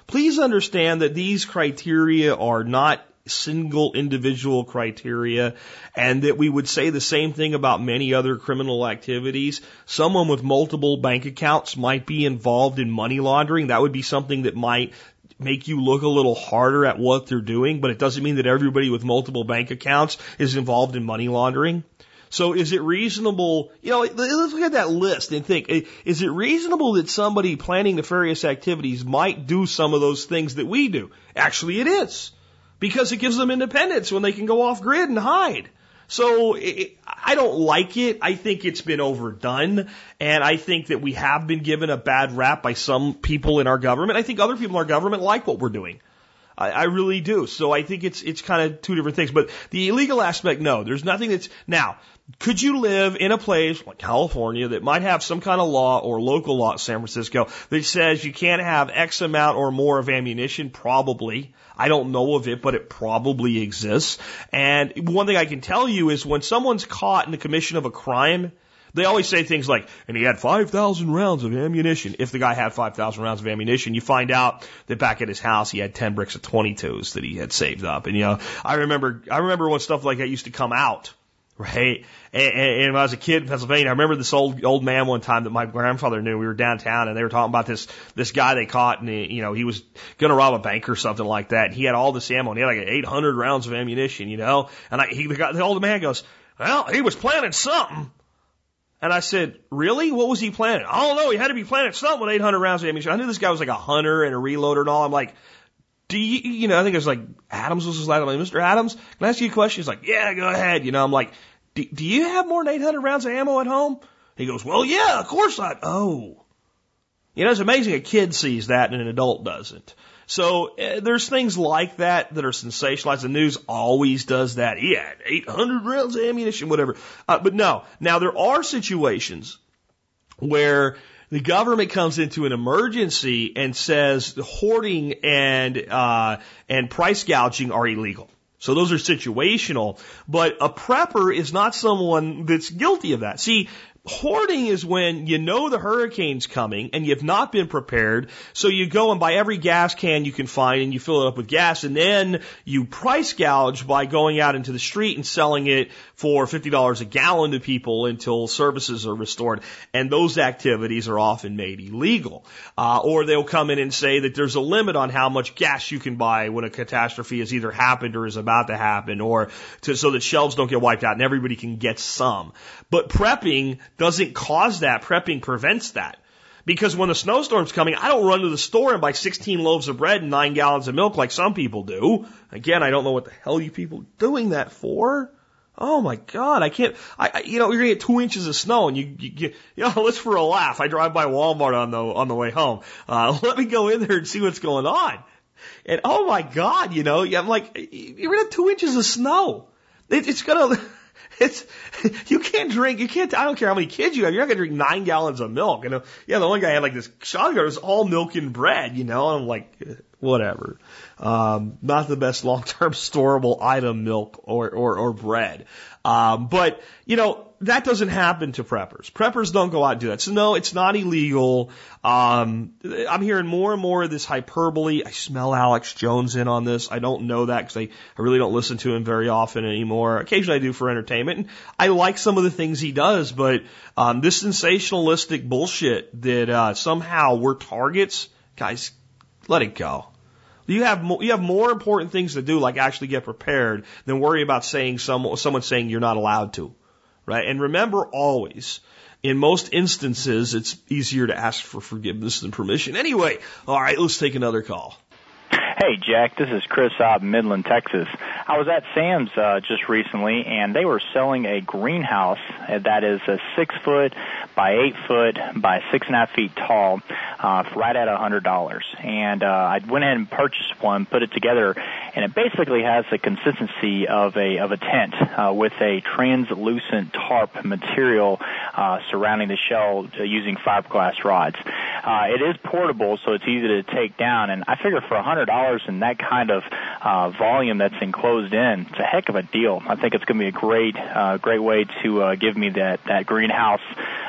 Please understand that these criteria are not single individual criteria and that we would say the same thing about many other criminal activities. Someone with multiple bank accounts might be involved in money laundering. That would be something that might make you look a little harder at what they're doing, but it doesn't mean that everybody with multiple bank accounts is involved in money laundering. So is it reasonable, you know, let's look at that list and think, eh, is it reasonable that somebody planning nefarious activities might do some of those things that we do? Actually, it is. Because it gives them independence when they can go off grid and hide. So I don't like it. I think it's been overdone. And I think that we have been given a bad rap by some people in our government. I think other people in our government like what we're doing. I, I really do. So I think it's it's kind of two different things. But the illegal aspect, no, there's nothing that's now. Could you live in a place like California that might have some kind of law or local law, in San Francisco, that says you can't have X amount or more of ammunition? Probably. I don't know of it, but it probably exists. And one thing I can tell you is when someone's caught in the commission of a crime, they always say things like, and he had 5,000 rounds of ammunition. If the guy had 5,000 rounds of ammunition, you find out that back at his house he had 10 bricks of 22s that he had saved up. And you know, I remember, I remember when stuff like that used to come out right? And, and, when I was a kid in Pennsylvania, I remember this old old man one time that my grandfather knew. We were downtown, and they were talking about this this guy they caught, and he, you know he was going to rob a bank or something like that. He had all this ammo, and he had like 800 rounds of ammunition, you know. And I, he guy, the old man goes, "Well, he was planning something." And I said, really? What was he planning? I don't know. He had to be planning something with 800 rounds of ammunition. I knew this guy was like a hunter and a reloader and all. I'm like, do you, you know, I think it was like Adams was his last name. Mr. Adams, can I ask you a question? He's like, yeah, go ahead. You know, I'm like, do, do you have more than 800 rounds of ammo at home? He goes, well, yeah, of course I, oh. You know, it's amazing a kid sees that and an adult doesn't. So uh, there's things like that that are sensationalized. The news always does that. He had 800 rounds of ammunition, whatever. Uh, but no. Now there are situations where the government comes into an emergency and says hoarding and uh, and price gouging are illegal. So those are situational, but a prepper is not someone that's guilty of that. See, Hoarding is when you know the hurricane's coming and you've not been prepared. So you go and buy every gas can you can find and you fill it up with gas and then you price gouge by going out into the street and selling it for $50 a gallon to people until services are restored. And those activities are often made illegal. Uh, or they'll come in and say that there's a limit on how much gas you can buy when a catastrophe has either happened or is about to happen or to, so that shelves don't get wiped out and everybody can get some. But prepping doesn't cause that. Prepping prevents that. Because when the snowstorm's coming, I don't run to the store and buy 16 loaves of bread and nine gallons of milk like some people do. Again, I don't know what the hell you people doing that for. Oh my God, I can't, I, I you know, you're gonna get two inches of snow and you, you, you, you know, let's for a laugh. I drive by Walmart on the, on the way home. Uh, let me go in there and see what's going on. And oh my God, you know, I'm like, you're gonna have two inches of snow. It, it's gonna, It's you can't drink. You can't. I don't care how many kids you have. You're not gonna drink nine gallons of milk. You know. Yeah, the one guy had like this shotgun. It was all milk and bread. You know. And I'm like, whatever. Um, not the best long term storable item, milk or or, or bread. Um, but you know, that doesn't happen to preppers. Preppers don't go out and do that. So no, it's not illegal. Um, I'm hearing more and more of this hyperbole. I smell Alex Jones in on this. I don't know that because I, I really don't listen to him very often anymore. Occasionally I do for entertainment. And I like some of the things he does, but um, this sensationalistic bullshit that uh, somehow we're targets, guys, let it go. You have more, you have more important things to do, like actually get prepared, than worry about saying some, someone saying you're not allowed to right? And remember always, in most instances, it's easier to ask for forgiveness than permission. Anyway, all right, let's take another call. Hey, Jack, this is Chris in Midland, Texas. I was at Sam's uh, just recently, and they were selling a greenhouse that is a six foot by eight foot by six and a half feet tall, uh, right at a hundred dollars. And uh, I went ahead and purchased one, put it together, and it basically has the consistency of a of a tent uh, with a translucent tarp material uh, surrounding the shell uh, using fiberglass rods. Uh, it is portable, so it's easy to take down. And I figure for a hundred dollars and that kind of uh, volume that's enclosed in, it's a heck of a deal. I think it's going to be a great, uh, great way to uh, give me that that greenhouse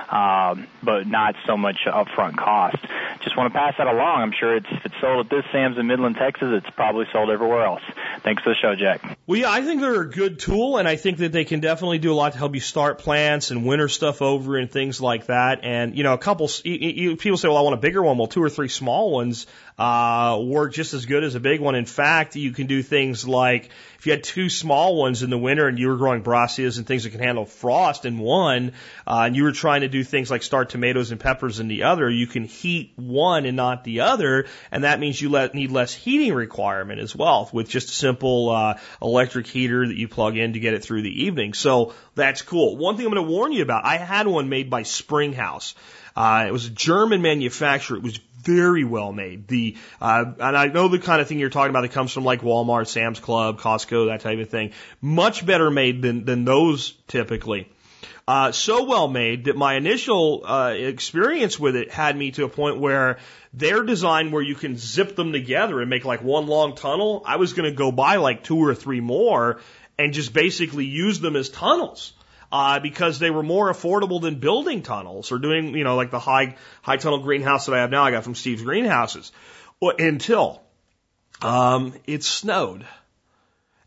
um, but not so much upfront cost. Just want to pass that along. I'm sure it's if it's sold at this Sam's in Midland, Texas, it's probably sold everywhere else. Thanks for the show, Jack. Well, yeah, I think they're a good tool, and I think that they can definitely do a lot to help you start plants and winter stuff over and things like that. And you know, a couple you, you, people say, "Well, I want a bigger one." Well, two or three small ones uh, work just as good as a big one. In fact, you can do things like if you had two small ones in the winter and you were growing brassicas and things that can handle frost in one, uh, and you were trying to do things like start tomatoes and peppers in the other, you can heat one and not the other, and that means you let, need less heating requirement as well with just a simple uh, electric heater that you plug in to get it through the evening. So that's cool. One thing I'm going to warn you about, I had one made by Springhouse. Uh, it was a German manufacturer. It was very well made. The uh, and I know the kind of thing you're talking about that comes from like Walmart, Sam's Club, Costco, that type of thing. Much better made than than those typically. Uh, so well made that my initial uh, experience with it had me to a point where their design where you can zip them together and make like one long tunnel. I was going to go buy like two or three more and just basically use them as tunnels uh, because they were more affordable than building tunnels or doing, you know, like the high, high tunnel greenhouse that I have now. I got from Steve's Greenhouses until, um, it snowed.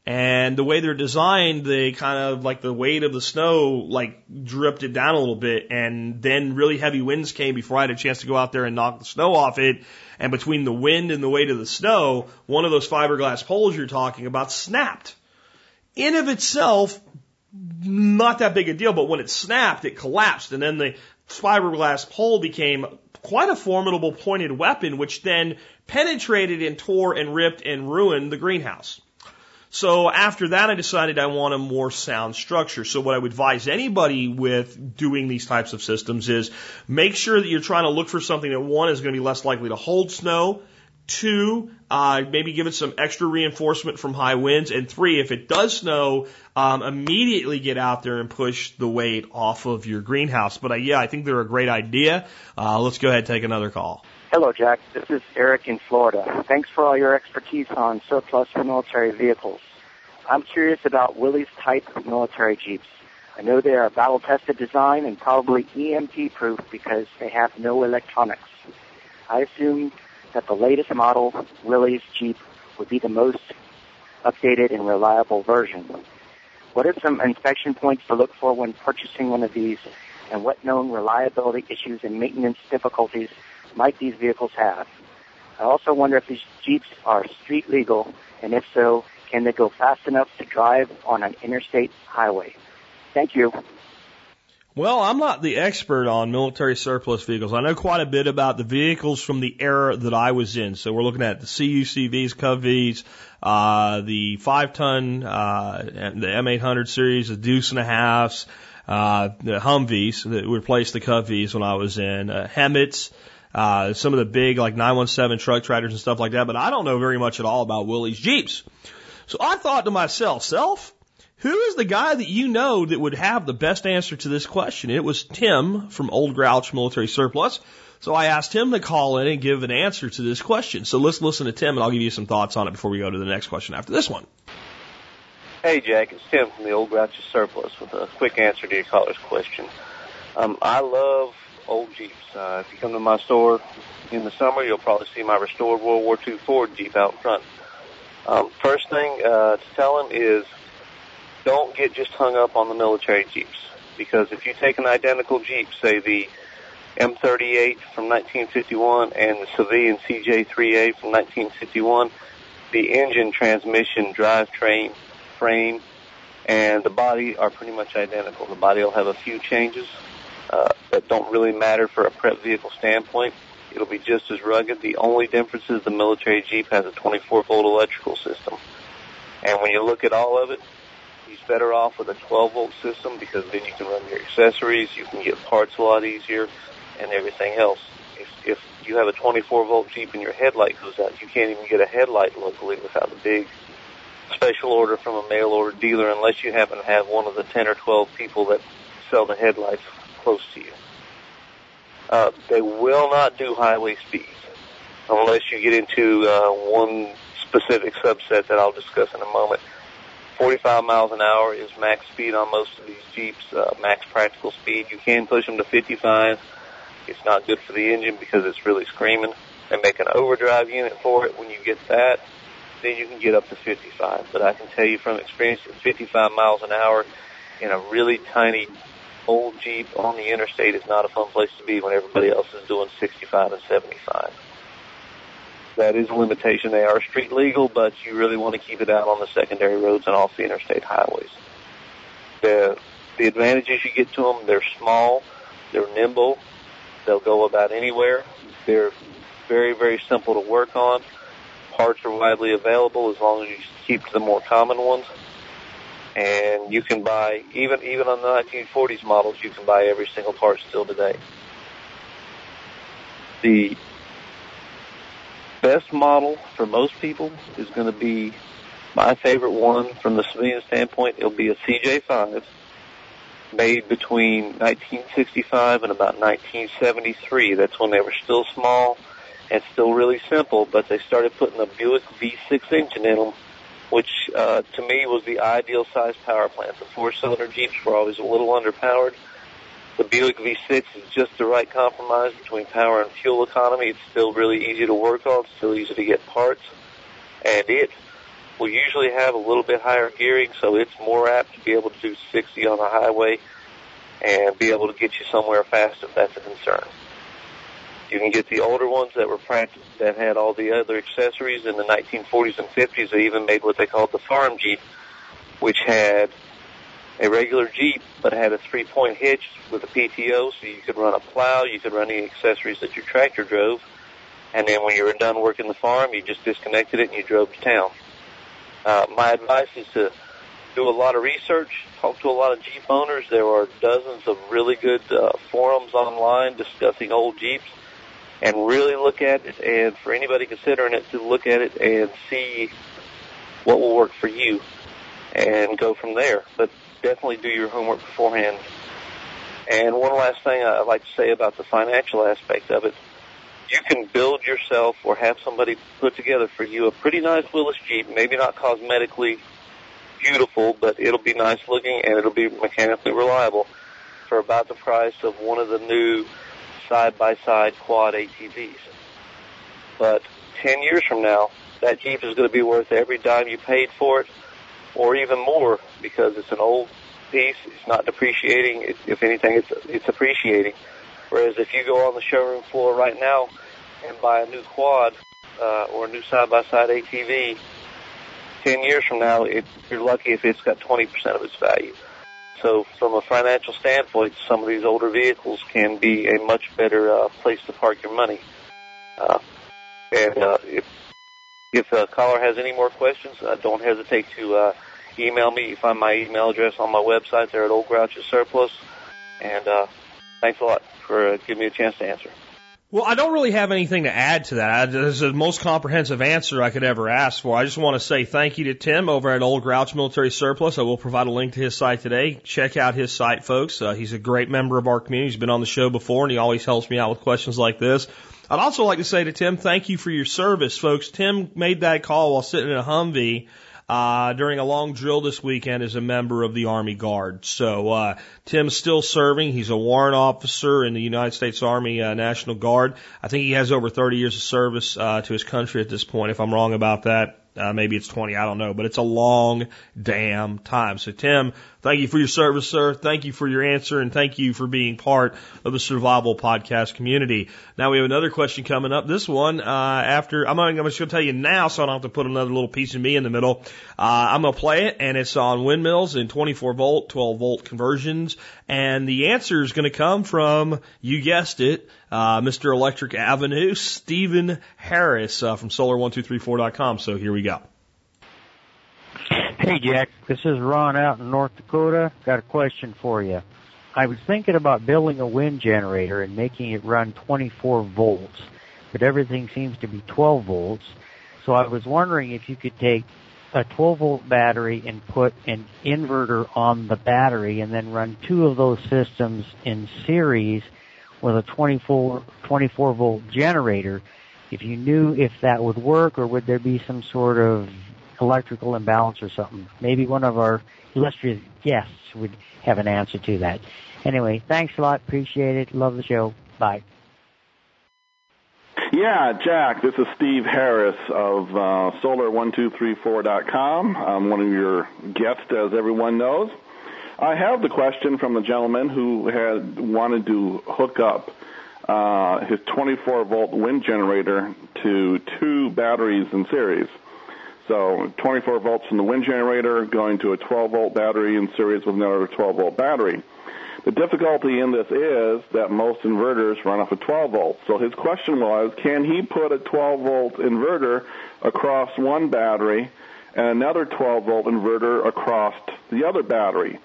And the way they're designed, they kind of like the weight of the snow like dripped it down a little bit. And then really heavy winds came before I had a chance to go out there and knock the snow off it. And between the wind and the weight of the snow, one of those fiberglass poles you're talking about snapped. In of itself, not that big a deal, but when it snapped, it collapsed. And then the fiberglass pole became quite a formidable pointed weapon, which then penetrated and tore and ripped and ruined the greenhouse. So after that, I decided I want a more sound structure. So what I would advise anybody with doing these types of systems is make sure that you're trying to look for something that one is going to be less likely to hold snow. Two, uh, maybe give it some extra reinforcement from high winds. And three, if it does snow, um, immediately get out there and push the weight off of your greenhouse. But uh, yeah, I think they're a great idea. Uh, let's go ahead and take another call. Hello, Jack. This is Eric in Florida. Thanks for all your expertise on surplus military vehicles. I'm curious about Willys type military Jeeps. I know they are battle tested design and probably EMP proof because they have no electronics. I assume that the latest model Willys Jeep would be the most updated and reliable version. What are some inspection points to look for when purchasing one of these and what known reliability issues and maintenance difficulties might these vehicles have? I also wonder if these Jeeps are street legal, and if so, can they go fast enough to drive on an interstate highway? Thank you. Well, I'm not the expert on military surplus vehicles. I know quite a bit about the vehicles from the era that I was in. So we're looking at the CUCVs, CUVs, uh, the five ton, uh, the M800 series, the Deuce and a Halves, uh, the Humvees that replaced the CUVs when I was in, uh, HEMTTs, uh, some of the big like 917 truck tractors and stuff like that, but I don't know very much at all about Willys Jeeps. So I thought to myself, self, who is the guy that you know that would have the best answer to this question? It was Tim from Old Grouch Military Surplus. So I asked him to call in and give an answer to this question. So let's listen to Tim and I'll give you some thoughts on it before we go to the next question after this one. Hey Jack, it's Tim from the Old Grouch Surplus with a quick answer to your caller's question. Um, I love old Jeeps. Uh, if you come to my store in the summer, you'll probably see my restored World War II Ford Jeep out front. Um, first thing uh, to tell them is don't get just hung up on the military Jeeps because if you take an identical Jeep, say the M38 from 1951 and the Civilian CJ3A from 1951, the engine, transmission, drivetrain, frame, and the body are pretty much identical. The body will have a few changes uh, that don't really matter for a prep vehicle standpoint. It'll be just as rugged. The only difference is the military Jeep has a 24 volt electrical system. And when you look at all of it, he's better off with a 12 volt system because then you can run your accessories, you can get parts a lot easier, and everything else. If, if you have a 24 volt Jeep and your headlight goes out, you can't even get a headlight locally without a big special order from a mail order dealer unless you happen to have one of the 10 or 12 people that sell the headlights close to you. Uh, they will not do highway speeds unless you get into uh, one specific subset that I'll discuss in a moment. 45 miles an hour is max speed on most of these Jeeps, uh, max practical speed. You can push them to 55. It's not good for the engine because it's really screaming. They make an overdrive unit for it. When you get that, then you can get up to 55. But I can tell you from experience that 55 miles an hour in a really tiny old Jeep on the interstate is not a fun place to be when everybody else is doing 65 and 75. That is a limitation. They are street legal, but you really want to keep it out on the secondary roads and off the interstate highways. The the advantages you get to them, they're small, they're nimble, they'll go about anywhere. They're very very simple to work on. Parts are widely available as long as you keep to the more common ones and you can buy even even on the 1940s models you can buy every single part still today the best model for most people is going to be my favorite one from the civilian standpoint it'll be a CJ5 made between 1965 and about 1973 that's when they were still small and still really simple but they started putting a Buick V6 engine in them which uh, to me was the ideal size power plant. The four-cylinder Jeeps were always a little underpowered. The Buick V6 is just the right compromise between power and fuel economy. It's still really easy to work on, still easy to get parts, and it will usually have a little bit higher gearing, so it's more apt to be able to do 60 on the highway and be able to get you somewhere fast if that's a concern. You can get the older ones that were practiced that had all the other accessories in the 1940s and 50s. They even made what they called the farm Jeep, which had a regular Jeep but had a three-point hitch with a PTO, so you could run a plow, you could run any accessories that your tractor drove, and then when you were done working the farm, you just disconnected it and you drove to town. Uh, my advice is to do a lot of research, talk to a lot of Jeep owners. There are dozens of really good uh, forums online discussing old Jeeps, and really look at it. And for anybody considering it, to look at it and see what will work for you, and go from there. But definitely do your homework beforehand. And one last thing I'd like to say about the financial aspect of it. You can build yourself or have somebody put together for you a pretty nice Willys Jeep, maybe not cosmetically beautiful, but it'll be nice looking and it'll be mechanically reliable for about the price of one of the new side-by-side quad ATVs. But 10 years from now, that Jeep is going to be worth every dime you paid for it, or even more, because it's an old piece. It's not depreciating. It, if anything, it's it's appreciating. Whereas if you go on the showroom floor right now and buy a new quad uh, or a new side-by-side ATV, 10 years from now, it, you're lucky if it's got 20% of its value. So from a financial standpoint, some of these older vehicles can be a much better uh, place to park your money. Uh, and uh, if if a caller has any more questions, uh, don't hesitate to uh, email me. You find my email address on my website there at Old Grouch's Surplus. And uh, thanks a lot for uh, giving me a chance to answer. Well, I don't really have anything to add to that. Is the most comprehensive answer I could ever ask for. I just want to say thank you to Tim over at Old Grouch Military Surplus. I will provide a link to his site today. Check out his site, folks. Uh, he's a great member of our community. He's been on the show before, and he always helps me out with questions like this. I'd also like to say to Tim, thank you for your service, folks. Tim made that call while sitting in a Humvee uh, during a long drill this weekend as a member of the Army Guard. So uh, Tim's still serving. He's a warrant officer in the United States Army uh, National Guard. I think he has over 30 years of service uh, to his country at this point. If I'm wrong about that, uh, maybe it's 20, I don't know, but it's a long damn time. So Tim, thank you for your service, sir. Thank you for your answer and thank you for being part of the survival podcast community. Now we have another question coming up. This one, uh, after, I'm, I'm just going to tell you now so I don't have to put another little piece of me in the middle. Uh, I'm going to play it and it's on windmills and 24 volt, 12 volt conversions. And the answer is going to come from, you guessed it, uh, Mr. Electric Avenue, Stephen Harris uh, from solar1234.com. So here we go. Hey Jack, this is Ron out in North Dakota. Got a question for you. I was thinking about building a wind generator and making it run 24 volts, but everything seems to be 12 volts. So I was wondering if you could take a 12 volt battery and put an inverter on the battery and then run two of those systems in series with a 24, 24 volt generator. If you knew if that would work or would there be some sort of electrical imbalance or something. Maybe one of our illustrious guests would have an answer to that. Anyway, thanks a lot. Appreciate it. Love the show. Bye. Yeah, Jack, this is Steve Harris of uh, Solar1234.com. I'm one of your guests, as everyone knows. I have the question from the gentleman who had wanted to hook up uh, his 24 volt wind generator to two batteries in series. So 24 volts from the wind generator going to a 12 volt battery in series with another 12 volt battery. The difficulty in this is that most inverters run off of 12 volts. So his question was, can he put a 12 volt inverter across one battery and another 12 volt inverter across the other battery?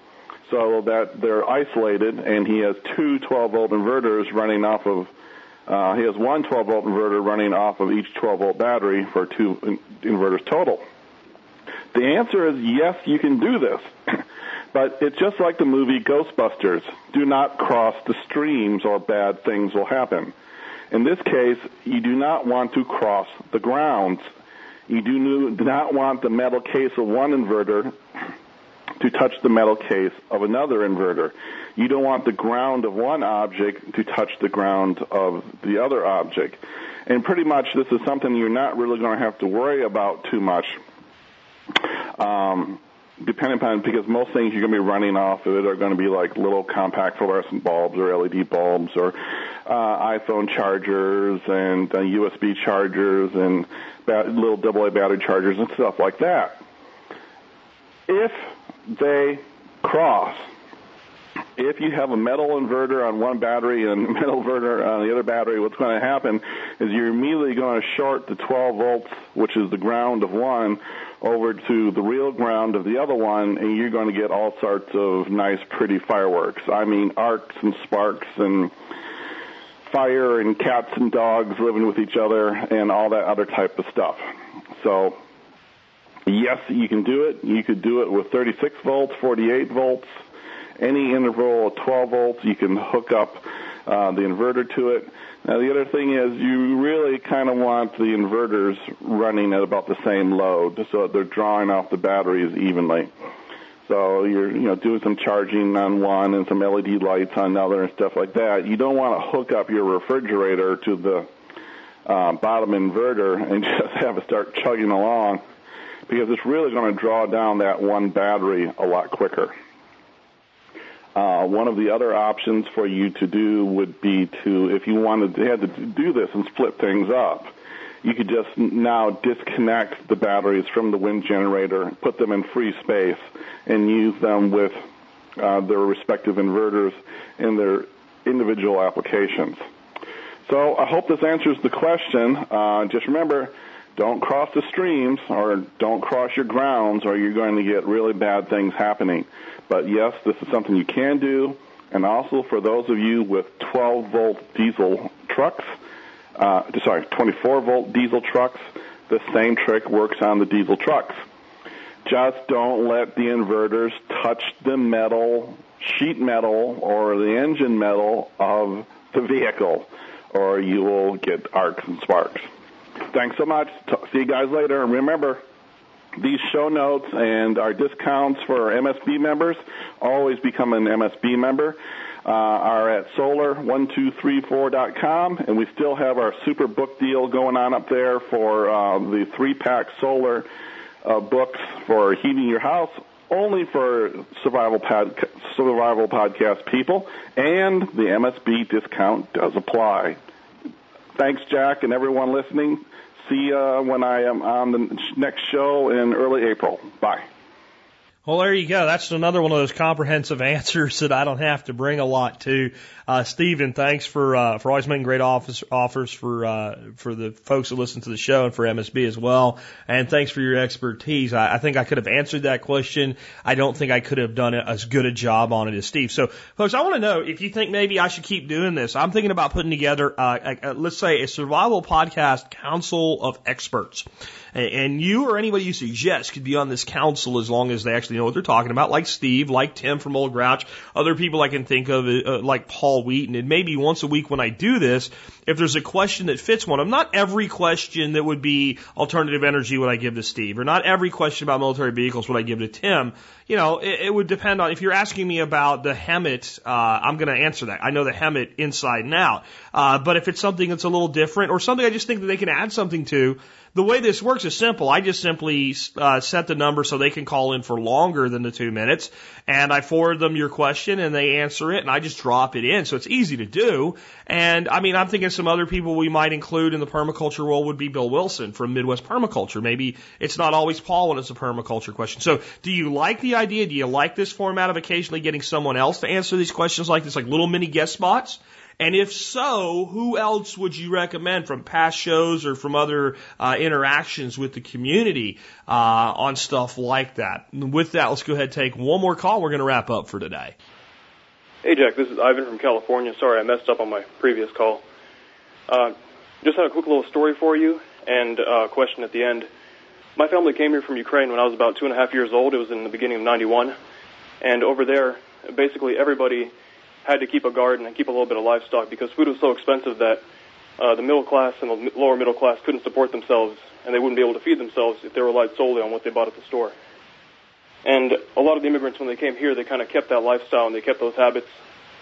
So that they're isolated and he has two 12 volt inverters running off of uh, he has one 12 volt inverter running off of each 12 volt battery for two in- inverters total. The answer is yes, you can do this. but it's just like the movie Ghostbusters. Do not cross the streams or bad things will happen. In this case, you do not want to cross the grounds. You do not want the metal case of one inverter to touch the metal case of another inverter. You don't want the ground of one object to touch the ground of the other object. And pretty much this is something you're not really going to have to worry about too much Um, depending upon because most things you're going to be running off of it are going to be like little compact fluorescent bulbs or LED bulbs or uh, iPhone chargers and uh, USB chargers and bat- little AA battery chargers and stuff like that. If they cross, if you have a metal inverter on one battery and metal inverter on the other battery, what's going to happen is you're immediately going to short the 12 volts, which is the ground of one, over to the real ground of the other one, and you're going to get all sorts of nice, pretty fireworks. I mean, arcs and sparks and fire and cats and dogs living with each other and all that other type of stuff. So, yes, you can do it. You could do it with 36 volts, 48 volts, any interval of 12 volts. You can hook up uh, the inverter to it. Now, the other thing is you really kind of want the inverters running at about the same load so that they're drawing off the batteries evenly. So you're, you know, doing some charging on one and some LED lights on another and stuff like that. You don't want to hook up your refrigerator to the uh, bottom inverter and just have it start chugging along because it's really going to draw down that one battery a lot quicker. Uh, one of the other options for you to do would be to, if you wanted to, had to do this and split things up, you could just now disconnect the batteries from the wind generator, put them in free space, and use them with uh, their respective inverters in their individual applications. So I hope this answers the question. Uh, just remember, don't cross the streams or don't cross your grounds or you're going to get really bad things happening. But yes, this is something you can do. And also for those of you with 12 volt diesel trucks, uh, sorry, 24 volt diesel trucks, the same trick works on the diesel trucks. Just don't let the inverters touch the metal, sheet metal, or the engine metal of the vehicle, or you will get arcs and sparks. Thanks so much. See you guys later. And remember, these show notes and our discounts for MSB members always become an MSB member. Uh, are at solar1234.com, and we still have our super book deal going on up there for uh, the three pack solar uh, books for heating your house, only for survival pod, survival podcast people, and the MSB discount does apply. Thanks, Jack, and everyone listening. See you when I am on the next show in early April. Bye. Well, there you go. That's another one of those comprehensive answers that I don't have to bring a lot to. Uh, Stephen, thanks for uh, for always making great offers offers for uh, for the folks that listen to the show and for MSB as well. And thanks for your expertise. I, I think I could have answered that question. I don't think I could have done as good a job on it as Steve. So, folks, I want to know if you think maybe I should keep doing this. I'm thinking about putting together, uh, a, a, let's say, a survival podcast council of experts. And you or anybody you suggest could be on this council as long as they actually know what they're talking about, like Steve, like Tim from Old Grouch, other people I can think of, uh, like Paul Wheaton. And maybe once a week when I do this, if there's a question that fits one of them, not every question that would be alternative energy would I give to Steve, or not every question about military vehicles would I give to Tim. You know, it, it would depend on if you're asking me about the HEMTT, uh, I'm going to answer that. I know the HEMTT inside and out. Uh, but if it's something that's a little different or something I just think that they can add something to, the way this works is simple. I just simply uh, set the number so they can call in for longer than the two minutes, and I forward them your question and they answer it, and I just drop it in. So it's easy to do. And I mean, I'm thinking some other people we might include in the permaculture role would be Bill Wilson from Midwest Permaculture. Maybe it's not always Paul when it's a permaculture question. So do you like the idea? Do you like this format of occasionally getting someone else to answer these questions like this, like little mini guest spots? And if so, who else would you recommend from past shows or from other uh, interactions with the community uh, on stuff like that? And with that, let's go ahead and take one more call. We're going to wrap up for today. Hey, Jack. This is Ivan from California. Sorry, I messed up on my previous call. Uh, just had a quick little story for you and a question at the end. My family came here from Ukraine when I was about two and a half years old. It was in the beginning of 91. And over there, basically everybody had to keep a garden and keep a little bit of livestock because food was so expensive that uh, the middle class and the lower middle class couldn't support themselves and they wouldn't be able to feed themselves if they relied solely on what they bought at the store. And a lot of the immigrants, when they came here, they kind of kept that lifestyle and they kept those habits.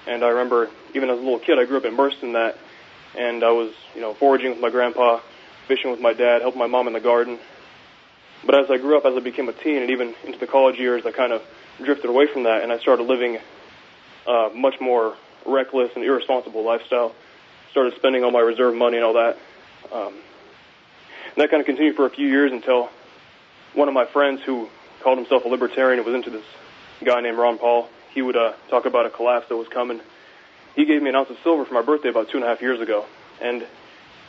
And I remember, even as a little kid, I grew up immersed in that. And I was, you know, foraging with my grandpa, fishing with my dad, helping my mom in the garden. But as I grew up, as I became a teen, and even into the college years, I kind of drifted away from that, and I started living a much more reckless and irresponsible lifestyle. Started spending all my reserve money and all that. Um, and that kind of continued for a few years until one of my friends who called himself a libertarian and was into this guy named Ron Paul, he would uh, talk about a collapse that was coming. He gave me an ounce of silver for my birthday about two and a half years ago, and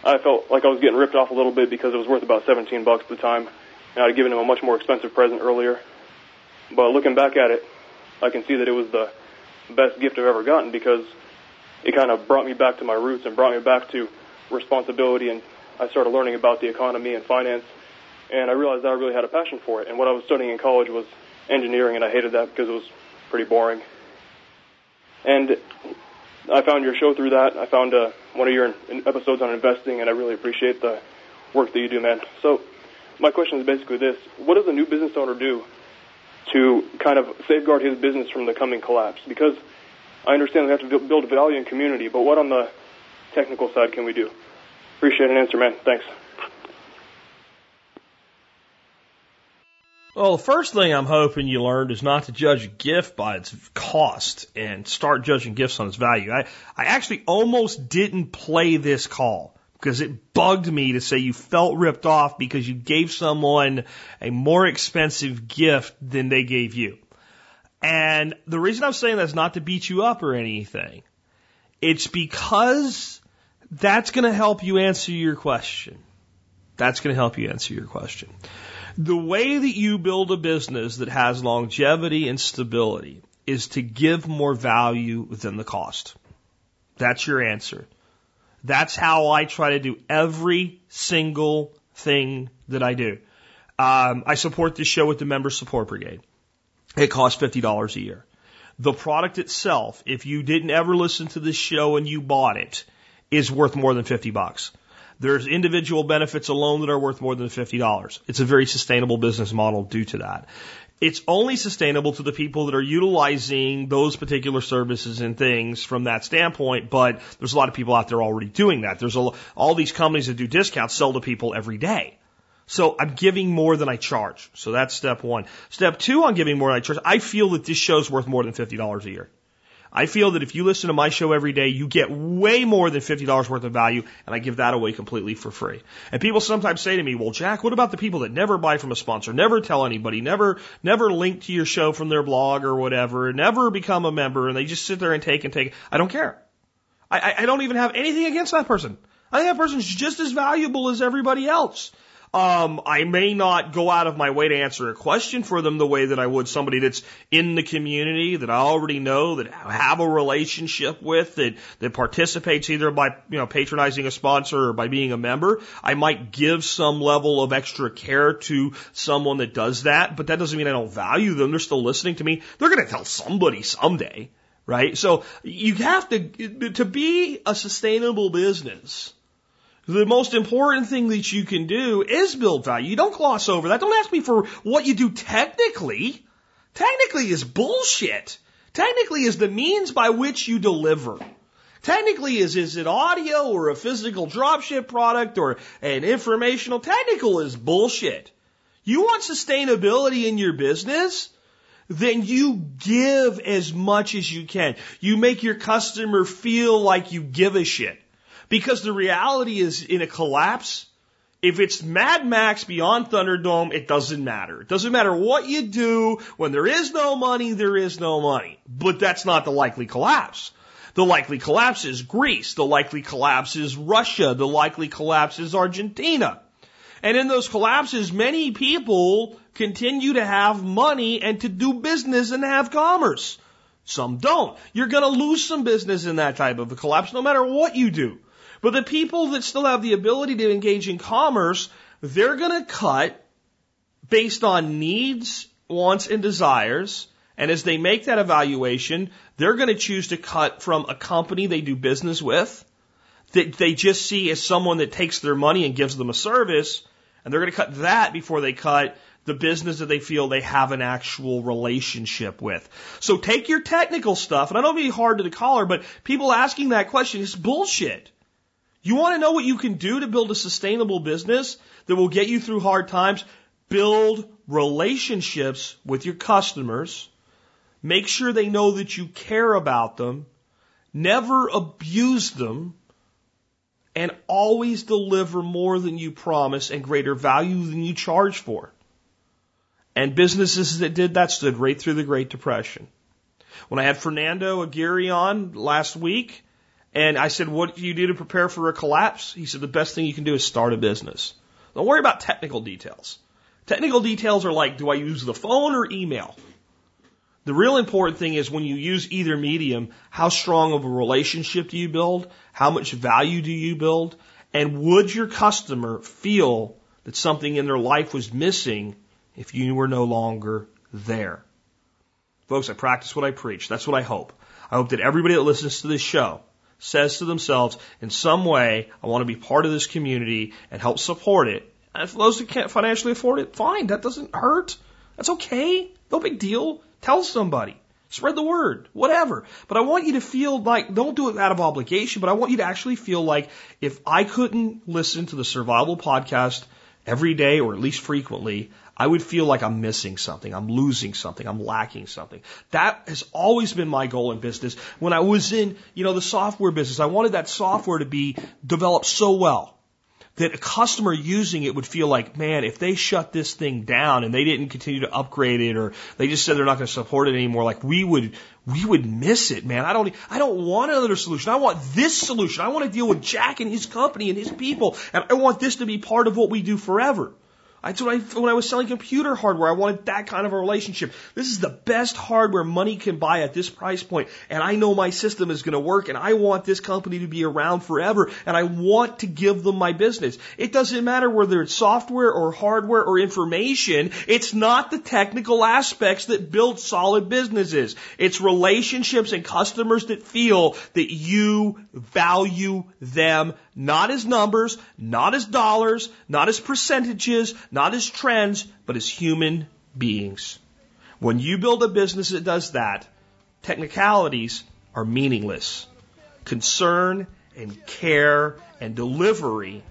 I felt like I was getting ripped off a little bit because it was worth about 17 bucks at the time, and I'd given him a much more expensive present earlier. But looking back at it, I can see that it was the best gift I've ever gotten because it kind of brought me back to my roots and brought me back to responsibility and I started learning about the economy and finance and I realized that I really had a passion for it. And what I was studying in college was engineering and I hated that because it was pretty boring. And I found your show through that. I found uh, one of your episodes on investing and I really appreciate the work that you do, man. So my question is basically this. What does a new business owner do to kind of safeguard his business from the coming collapse? Because I understand we have to build a value in community, but what on the technical side can we do? Appreciate an answer, man. Thanks. Well, the first thing I'm hoping you learned is not to judge a gift by its cost and start judging gifts on its value. I, I actually almost didn't play this call because it bugged me to say you felt ripped off because you gave someone a more expensive gift than they gave you. And the reason I'm saying that is not to beat you up or anything. It's because that's going to help you answer your question. That's going to help you answer your question. The way that you build a business that has longevity and stability is to give more value than the cost. That's your answer. That's how I try to do every single thing that I do. Um, I support this show with the Member Support Brigade. It costs $50 a year. The product itself, if you didn't ever listen to this show and you bought it, is worth more than 50 bucks. There's individual benefits alone that are worth more than $50. It's a very sustainable business model due to that. It's only sustainable to the people that are utilizing those particular services and things from that standpoint, but there's a lot of people out there already doing that. There's a, all these companies that do discounts sell to people every day. So I'm giving more than I charge. So that's step one. Step two on giving more than I charge, I feel that this show's worth more than $50 a year. I feel that if you listen to my show every day, you get way more than $50 worth of value, and I give that away completely for free. And people sometimes say to me, well, Jack, what about the people that never buy from a sponsor, never tell anybody, never, never link to your show from their blog or whatever, never become a member, and they just sit there and take and take? I don't care. I, I don't even have anything against that person. I think that person's just as valuable as everybody else. Um, I may not go out of my way to answer a question for them the way that I would somebody that's in the community that I already know, that I have a relationship with, that, that participates either by, you know, patronizing a sponsor or by being a member. I might give some level of extra care to someone that does that, but that doesn't mean I don't value them. They're still listening to me. They're going to tell somebody someday, right? So you have to, to be a sustainable business the most important thing that you can do is build value. You don't gloss over that. Don't ask me for what you do technically. Technically is bullshit. Technically is the means by which you deliver. Technically is, is it audio or a physical dropship product or an informational? Technical is bullshit. You want sustainability in your business? Then you give as much as you can. You make your customer feel like you give a shit. Because the reality is in a collapse, if it's Mad Max beyond Thunderdome, it doesn't matter. It doesn't matter what you do. When there is no money, there is no money. But that's not the likely collapse. The likely collapse is Greece. The likely collapse is Russia. The likely collapse is Argentina. And in those collapses, many people continue to have money and to do business and have commerce. Some don't. You're going to lose some business in that type of a collapse no matter what you do. But the people that still have the ability to engage in commerce, they're going to cut based on needs, wants, and desires. And as they make that evaluation, they're going to choose to cut from a company they do business with that they just see as someone that takes their money and gives them a service. And they're going to cut that before they cut the business that they feel they have an actual relationship with. So take your technical stuff, and I don't mean hard to the caller, but people asking that question is bullshit. You want to know what you can do to build a sustainable business that will get you through hard times? Build relationships with your customers. Make sure they know that you care about them. Never abuse them. And always deliver more than you promise and greater value than you charge for. And businesses that did that stood right through the Great Depression. When I had Fernando Aguirre on last week, and I said, What do you do to prepare for a collapse? He said, The best thing you can do is start a business. Don't worry about technical details. Technical details are like, do I use the phone or email? The real important thing is when you use either medium, how strong of a relationship do you build? How much value do you build? And would your customer feel that something in their life was missing if you were no longer there? Folks, I practice what I preach. That's what I hope. I hope that everybody that listens to this show says to themselves, in some way, I want to be part of this community and help support it and for those who can't financially afford it, fine. That doesn't hurt. That's okay. No big deal. Tell somebody. Spread the word. Whatever. But I want you to feel like, don't do it out of obligation, but I want you to actually feel like if I couldn't listen to the survival podcast every day or at least frequently, I would feel like I'm missing something. I'm losing something. I'm lacking something. That has always been my goal in business. When I was in, you know, the software business, I wanted that software to be developed so well that a customer using it would feel like, man, if they shut this thing down and they didn't continue to upgrade it or they just said they're not going to support it anymore, like we would, we would miss it, man. I don't, I don't want another solution. I want this solution. I want to deal with Jack and his company and his people. And I want this to be part of what we do forever. That's what I, when I was selling computer hardware, I wanted that kind of a relationship. This is the best hardware money can buy at this price point, and I know my system is going to work, and I want this company to be around forever, and I want to give them my business. It doesn't matter whether it's software or hardware or information. It's not the technical aspects that build solid businesses. It's relationships and customers that feel that you value them not as numbers, not as dollars, not as percentages, not as trends, but as human beings. When you build a business that does that, technicalities are meaningless. Concern and care and delivery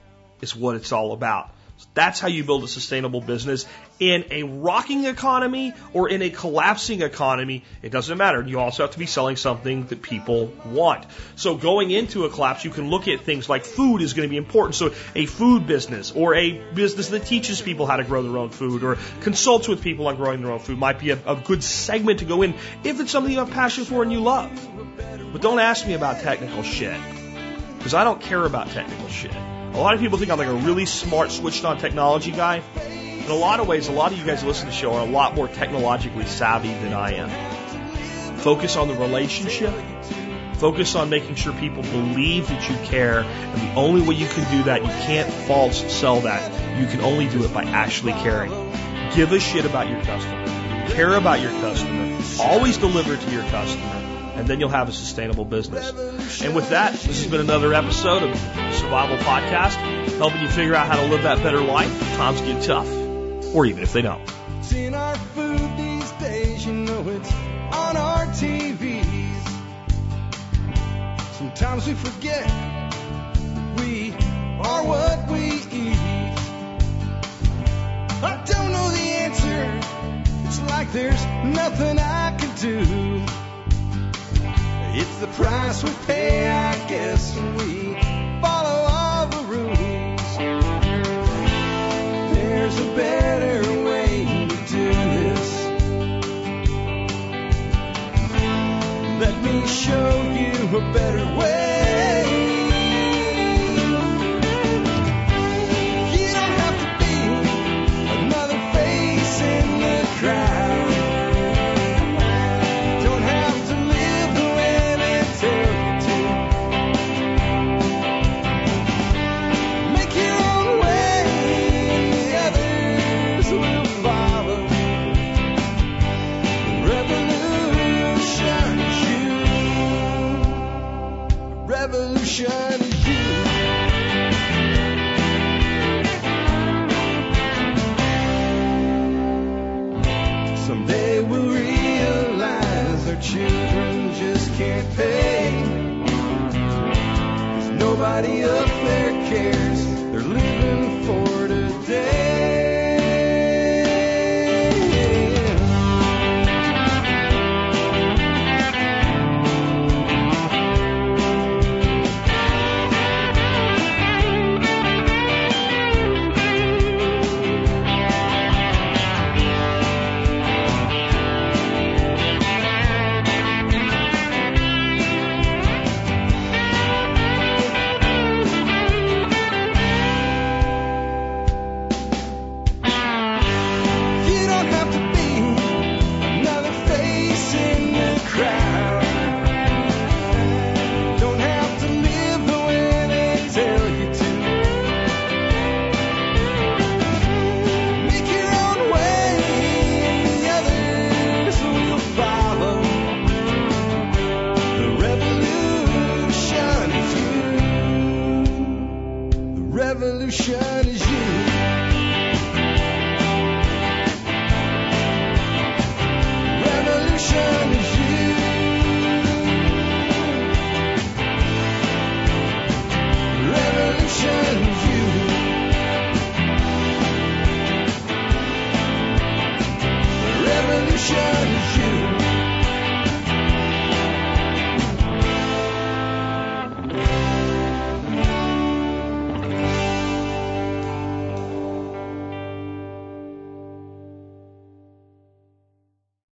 is what it's all about. That's how you build a sustainable business in a rocking economy or in a collapsing economy. It doesn't matter. You also have to be selling something that people want. So going into a collapse, you can look at things like food is going to be important. So a food business or a business that teaches people how to grow their own food or consults with people on growing their own food might be a, a good segment to go in if it's something you have passion for and you love. But don't ask me about technical shit because I don't care about technical shit. A lot of people think I'm like a really smart, switched on technology guy. In a lot of ways, a lot of you guys listen to the show are a lot more technologically savvy than I am. Focus on the relationship. Focus on making sure people believe that you care. And the only way you can do that, you can't false sell that. You can only do it by actually caring. Give a shit about your customer. Care about your customer. Always deliver to your customer and then you'll have a sustainable business. And with that, this has been another episode of Survival Podcast, helping you figure out how to live that better life if times get tough, or even if they don't. In our food these days, you know it's on our TVs. Sometimes we forget we are what we eat. I don't know the answer. It's like there's nothing I can do. It's the price we pay, I guess, when we follow all the rules. There's a better way to do this. Let me show you a better way. You don't have to be another face in the crowd.